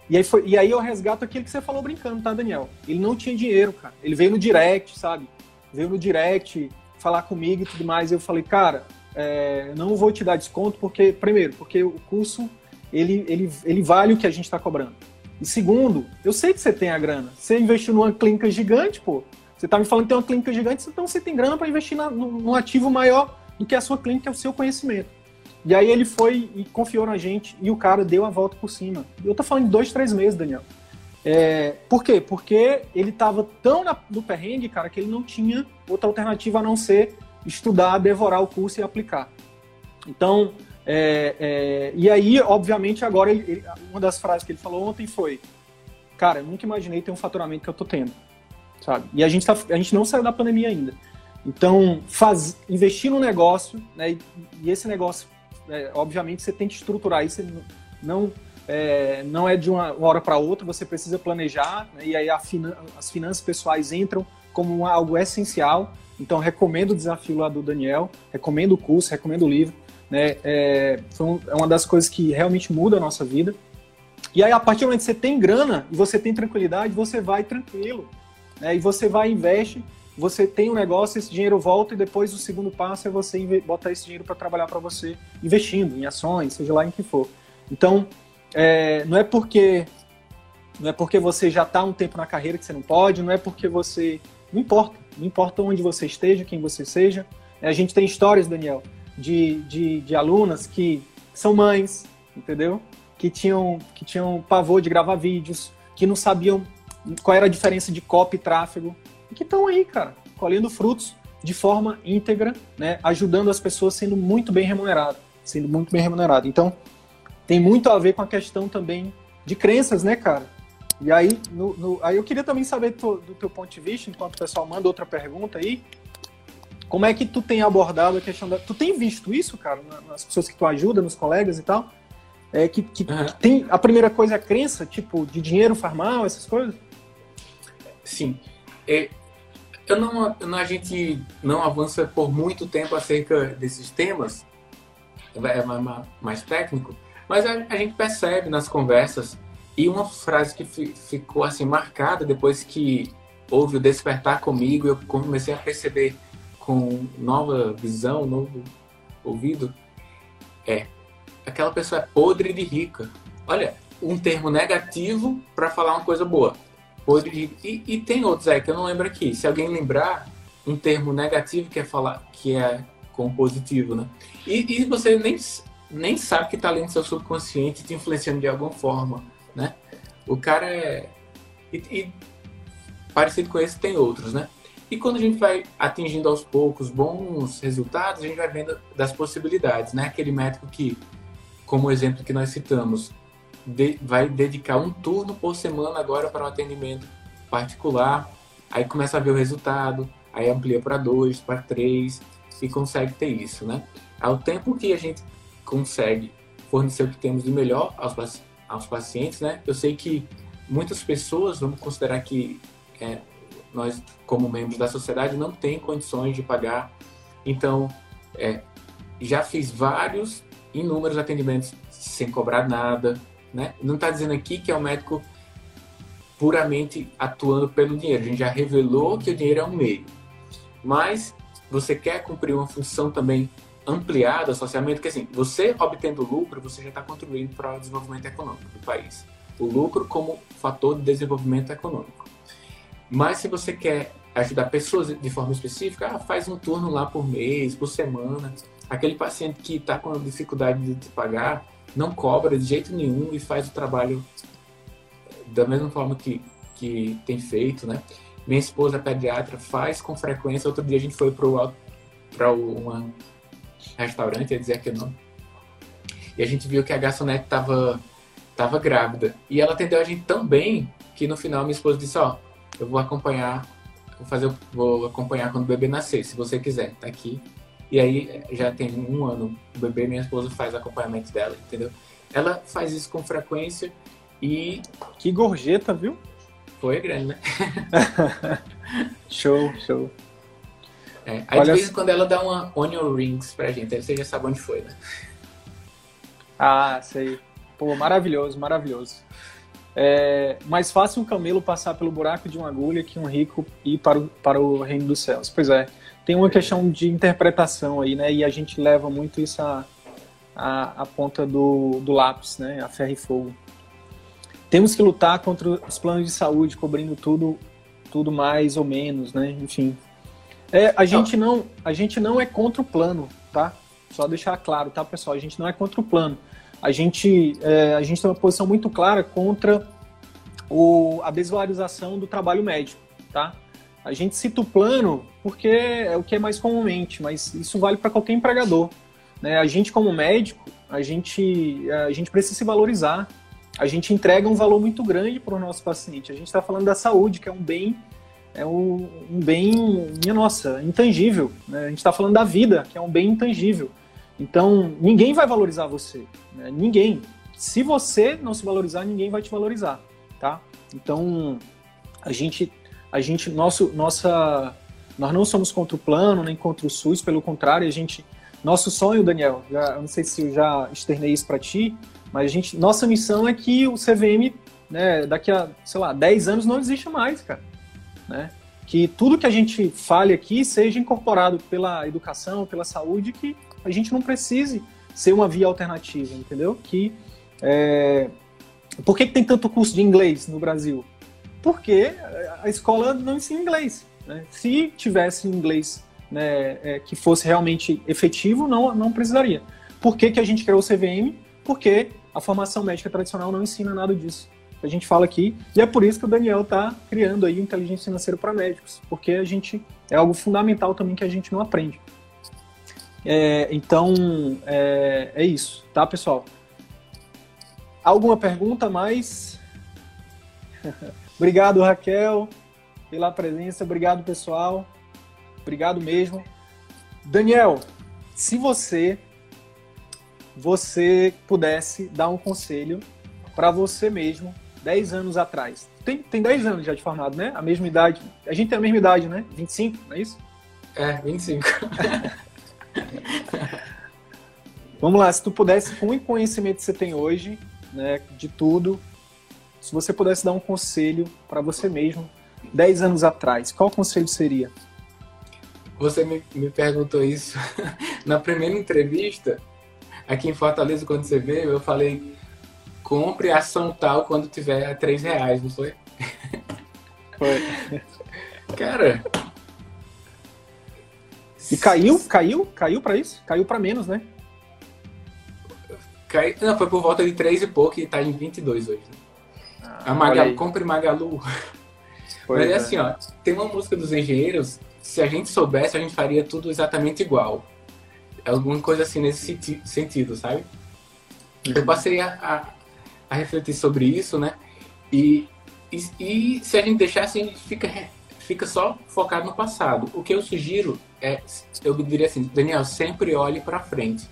E aí, foi, e aí eu resgato aquilo que você falou brincando, tá, Daniel? Ele não tinha dinheiro, cara. Ele veio no direct, sabe? Veio no direct falar comigo e tudo mais. E eu falei, cara, é, não vou te dar desconto, porque, primeiro, porque o curso ele, ele, ele vale o que a gente está cobrando. E segundo, eu sei que você tem a grana. Você investiu numa clínica gigante, pô. Você tá me falando que tem uma clínica gigante, então você tem grana para investir na, num ativo maior do que a sua clínica, é o seu conhecimento. E aí ele foi e confiou na gente e o cara deu a volta por cima. Eu tô falando de dois, três meses, Daniel. É, por quê? Porque ele tava tão na, no perrengue, cara, que ele não tinha outra alternativa a não ser estudar, devorar o curso e aplicar. Então, é, é, e aí, obviamente, agora, ele, ele, uma das frases que ele falou ontem foi: Cara, eu nunca imaginei ter um faturamento que eu tô tendo, sabe? E a gente, tá, a gente não saiu da pandemia ainda. Então, faz, investir no negócio, né? E, e esse negócio, é, obviamente, você tem que estruturar isso. Não, é, não é de uma hora para outra, você precisa planejar, né, e aí finan as finanças pessoais entram como algo essencial. Então, recomendo o desafio lá do Daniel, recomendo o curso, recomendo o livro né? É, é uma das coisas que realmente muda a nossa vida. E aí, a partir do momento que você tem grana e você tem tranquilidade, você vai tranquilo. Né? E você vai investe, você tem um negócio, esse dinheiro volta e depois o segundo passo é você botar esse dinheiro para trabalhar para você, investindo em ações, seja lá em que for. Então, é, não é porque não é porque você já está um tempo na carreira que você não pode, não é porque você não importa, não importa onde você esteja, quem você seja. A gente tem histórias, Daniel, de, de, de alunas que são mães, entendeu? Que tinham, que tinham pavor de gravar vídeos, que não sabiam qual era a diferença de copy e tráfego, e que estão aí, cara, colhendo frutos de forma íntegra, né, ajudando as pessoas sendo muito bem remunerado, sendo muito bem remunerado. Então, tem muito a ver com a questão também de crenças, né, cara? E aí, no, no, aí eu queria também saber do, do teu ponto de vista, enquanto o pessoal manda outra pergunta aí, como é que tu tem abordado a questão da. Tu tem visto isso, cara, nas pessoas que tu ajuda, nos colegas e tal? É, que, que, uhum. que tem. A primeira coisa é a crença, tipo, de dinheiro faz mal, essas coisas? Sim. É, eu não, a gente não avança por muito tempo acerca desses temas, é mais, mais técnico, mas a, a, gente percebe nas conversas e uma frase que ficou assim marcada depois que houve o despertar comigo, eu comecei a perceber com nova visão, novo ouvido, é aquela pessoa é podre de rica. Olha, um termo negativo para falar uma coisa boa. Podre de rica. E, e, tem outros aí que eu não lembro aqui. Se alguém lembrar, um termo negativo que é falar que é com positivo, né? E, e você nem, nem sabe que está ali no seu subconsciente te influenciando de alguma forma, né? O cara é... E, e parecido com esse tem outros, né? E quando a gente vai atingindo aos poucos bons resultados, a gente vai vendo das possibilidades, né? Aquele médico que, como o exemplo que nós citamos, de, vai dedicar um turno por semana agora para um atendimento particular, aí começa a ver o resultado, aí amplia para dois, para três e consegue ter isso, né? Ao tempo que a gente consegue fornecer o que temos de melhor aos, aos pacientes, né? Eu sei que muitas pessoas, vamos considerar que é, nós, como membros da sociedade, não tem condições de pagar. Então, é, já fiz vários, inúmeros atendimentos sem cobrar nada. Né? Não está dizendo aqui que é um médico puramente atuando pelo dinheiro. A gente já revelou que o dinheiro é um meio. Mas você quer cumprir uma função também ampliada socialmente, que assim, você obtendo lucro, você já está contribuindo para o desenvolvimento econômico do país. O lucro como fator de desenvolvimento econômico. Mas se você quer ajudar pessoas de forma específica, ah, faz um turno lá por mês, por semana. Aquele paciente que está com dificuldade de pagar, não cobra de jeito nenhum e faz o trabalho da mesma forma que, que tem feito, né? Minha esposa pediatra faz com frequência. Outro dia a gente foi para um restaurante, ia dizer que não. E a gente viu que a garçonete estava tava grávida. E ela atendeu a gente tão bem que no final minha esposa disse, ó, eu vou acompanhar, vou fazer, vou acompanhar quando o bebê nascer, se você quiser, tá aqui. E aí já tem um ano o bebê, minha esposa faz acompanhamento dela, entendeu? Ela faz isso com frequência e que gorjeta, viu? Foi grande, né? show, show. É, aí Olha... de vez em quando ela dá uma onion rings pra gente, aí você já sabe onde foi, né? Ah, sei. Pô, maravilhoso, maravilhoso. É mais fácil um camelo passar pelo buraco de uma agulha que um rico ir para o, para o reino dos céus. Pois é, tem uma questão de interpretação aí, né? E a gente leva muito isso à, à, à ponta do, do lápis, né? A ferro e fogo. Temos que lutar contra os planos de saúde, cobrindo tudo, tudo mais ou menos, né? Enfim. É, a, gente não, a gente não é contra o plano, tá? Só deixar claro, tá, pessoal? A gente não é contra o plano a gente, é, a gente tem uma posição muito clara contra o, a desvalorização do trabalho médico, tá? A gente cita o plano porque é o que é mais comumente, mas isso vale para qualquer empregador. Né? A gente, como médico, a gente, a gente precisa se valorizar. A gente entrega um valor muito grande para o nosso paciente. A gente está falando da saúde, que é um bem, é um, um bem, minha nossa, intangível. Né? A gente está falando da vida, que é um bem intangível. Então, ninguém vai valorizar você. Né? Ninguém. Se você não se valorizar, ninguém vai te valorizar, tá? Então, a gente, a gente, nosso, nossa, nós não somos contra o plano nem contra o SUS, pelo contrário, a gente, nosso sonho, Daniel, já, eu não sei se eu já externei isso para ti, mas a gente, nossa missão é que o CVM, né, daqui a, sei lá, 10 anos não exista mais, cara, né? Que tudo que a gente fale aqui seja incorporado pela educação, pela saúde, que a gente não precise ser uma via alternativa, entendeu? Que é... Por que, que tem tanto curso de inglês no Brasil? Porque a escola não ensina inglês. Né? Se tivesse inglês né, é, que fosse realmente efetivo, não, não precisaria. Por que, que a gente criou o CVM? Porque a formação médica tradicional não ensina nada disso. A gente fala aqui, e é por isso que o Daniel está criando aí inteligência financeira para médicos, porque a gente é algo fundamental também que a gente não aprende. É, então, é, é, isso, tá, pessoal? Alguma pergunta mais? obrigado, Raquel, pela presença. Obrigado, pessoal. Obrigado mesmo. Daniel, se você você pudesse dar um conselho para você mesmo 10 anos atrás, tem, tem 10 anos já de formado, né? A mesma idade. A gente tem a mesma idade, né? 25, não é isso? É, 25. Vamos lá, se tu pudesse, com o conhecimento que você tem hoje, né, de tudo, se você pudesse dar um conselho para você mesmo, 10 anos atrás, qual conselho seria? Você me, me perguntou isso na primeira entrevista, aqui em Fortaleza, quando você veio, eu falei, compre ação tal quando tiver a 3 reais, não foi? Foi. Cara... E caiu? Caiu? Caiu para isso? Caiu para menos, né? Cai... Não, foi por volta de 3 e pouco e tá em 22 hoje. Ah, a Magalu, compre Magalu. Pois Mas é assim, ó, tem uma música dos engenheiros, se a gente soubesse, a gente faria tudo exatamente igual. Alguma coisa assim nesse sentido, sabe? Uhum. Eu passei a, a, a, refletir sobre isso, né? E, e, e, se a gente deixasse, a gente fica, fica só focado no passado. O que eu sugiro é, eu diria assim, Daniel, sempre olhe para frente.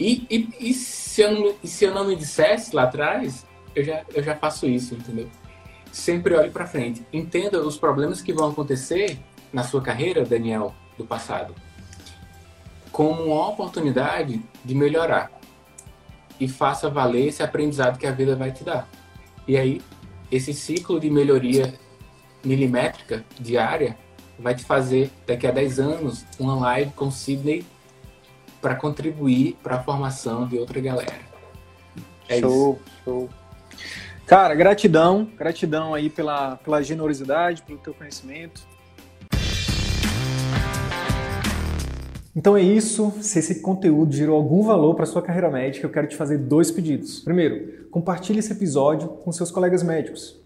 E, e, e, se eu não, e se eu não me dissesse lá atrás, eu já, eu já faço isso, entendeu? Sempre olhe para frente. Entenda os problemas que vão acontecer na sua carreira, Daniel, do passado, como uma oportunidade de melhorar. E faça valer esse aprendizado que a vida vai te dar. E aí, esse ciclo de melhoria milimétrica diária vai te fazer, daqui a 10 anos, uma live com Sidney para contribuir para a formação de outra galera. É show, isso. show. Cara, gratidão, gratidão aí pela, pela generosidade, pelo teu conhecimento. Então é isso. Se esse conteúdo gerou algum valor para sua carreira médica, eu quero te fazer dois pedidos. Primeiro, compartilhe esse episódio com seus colegas médicos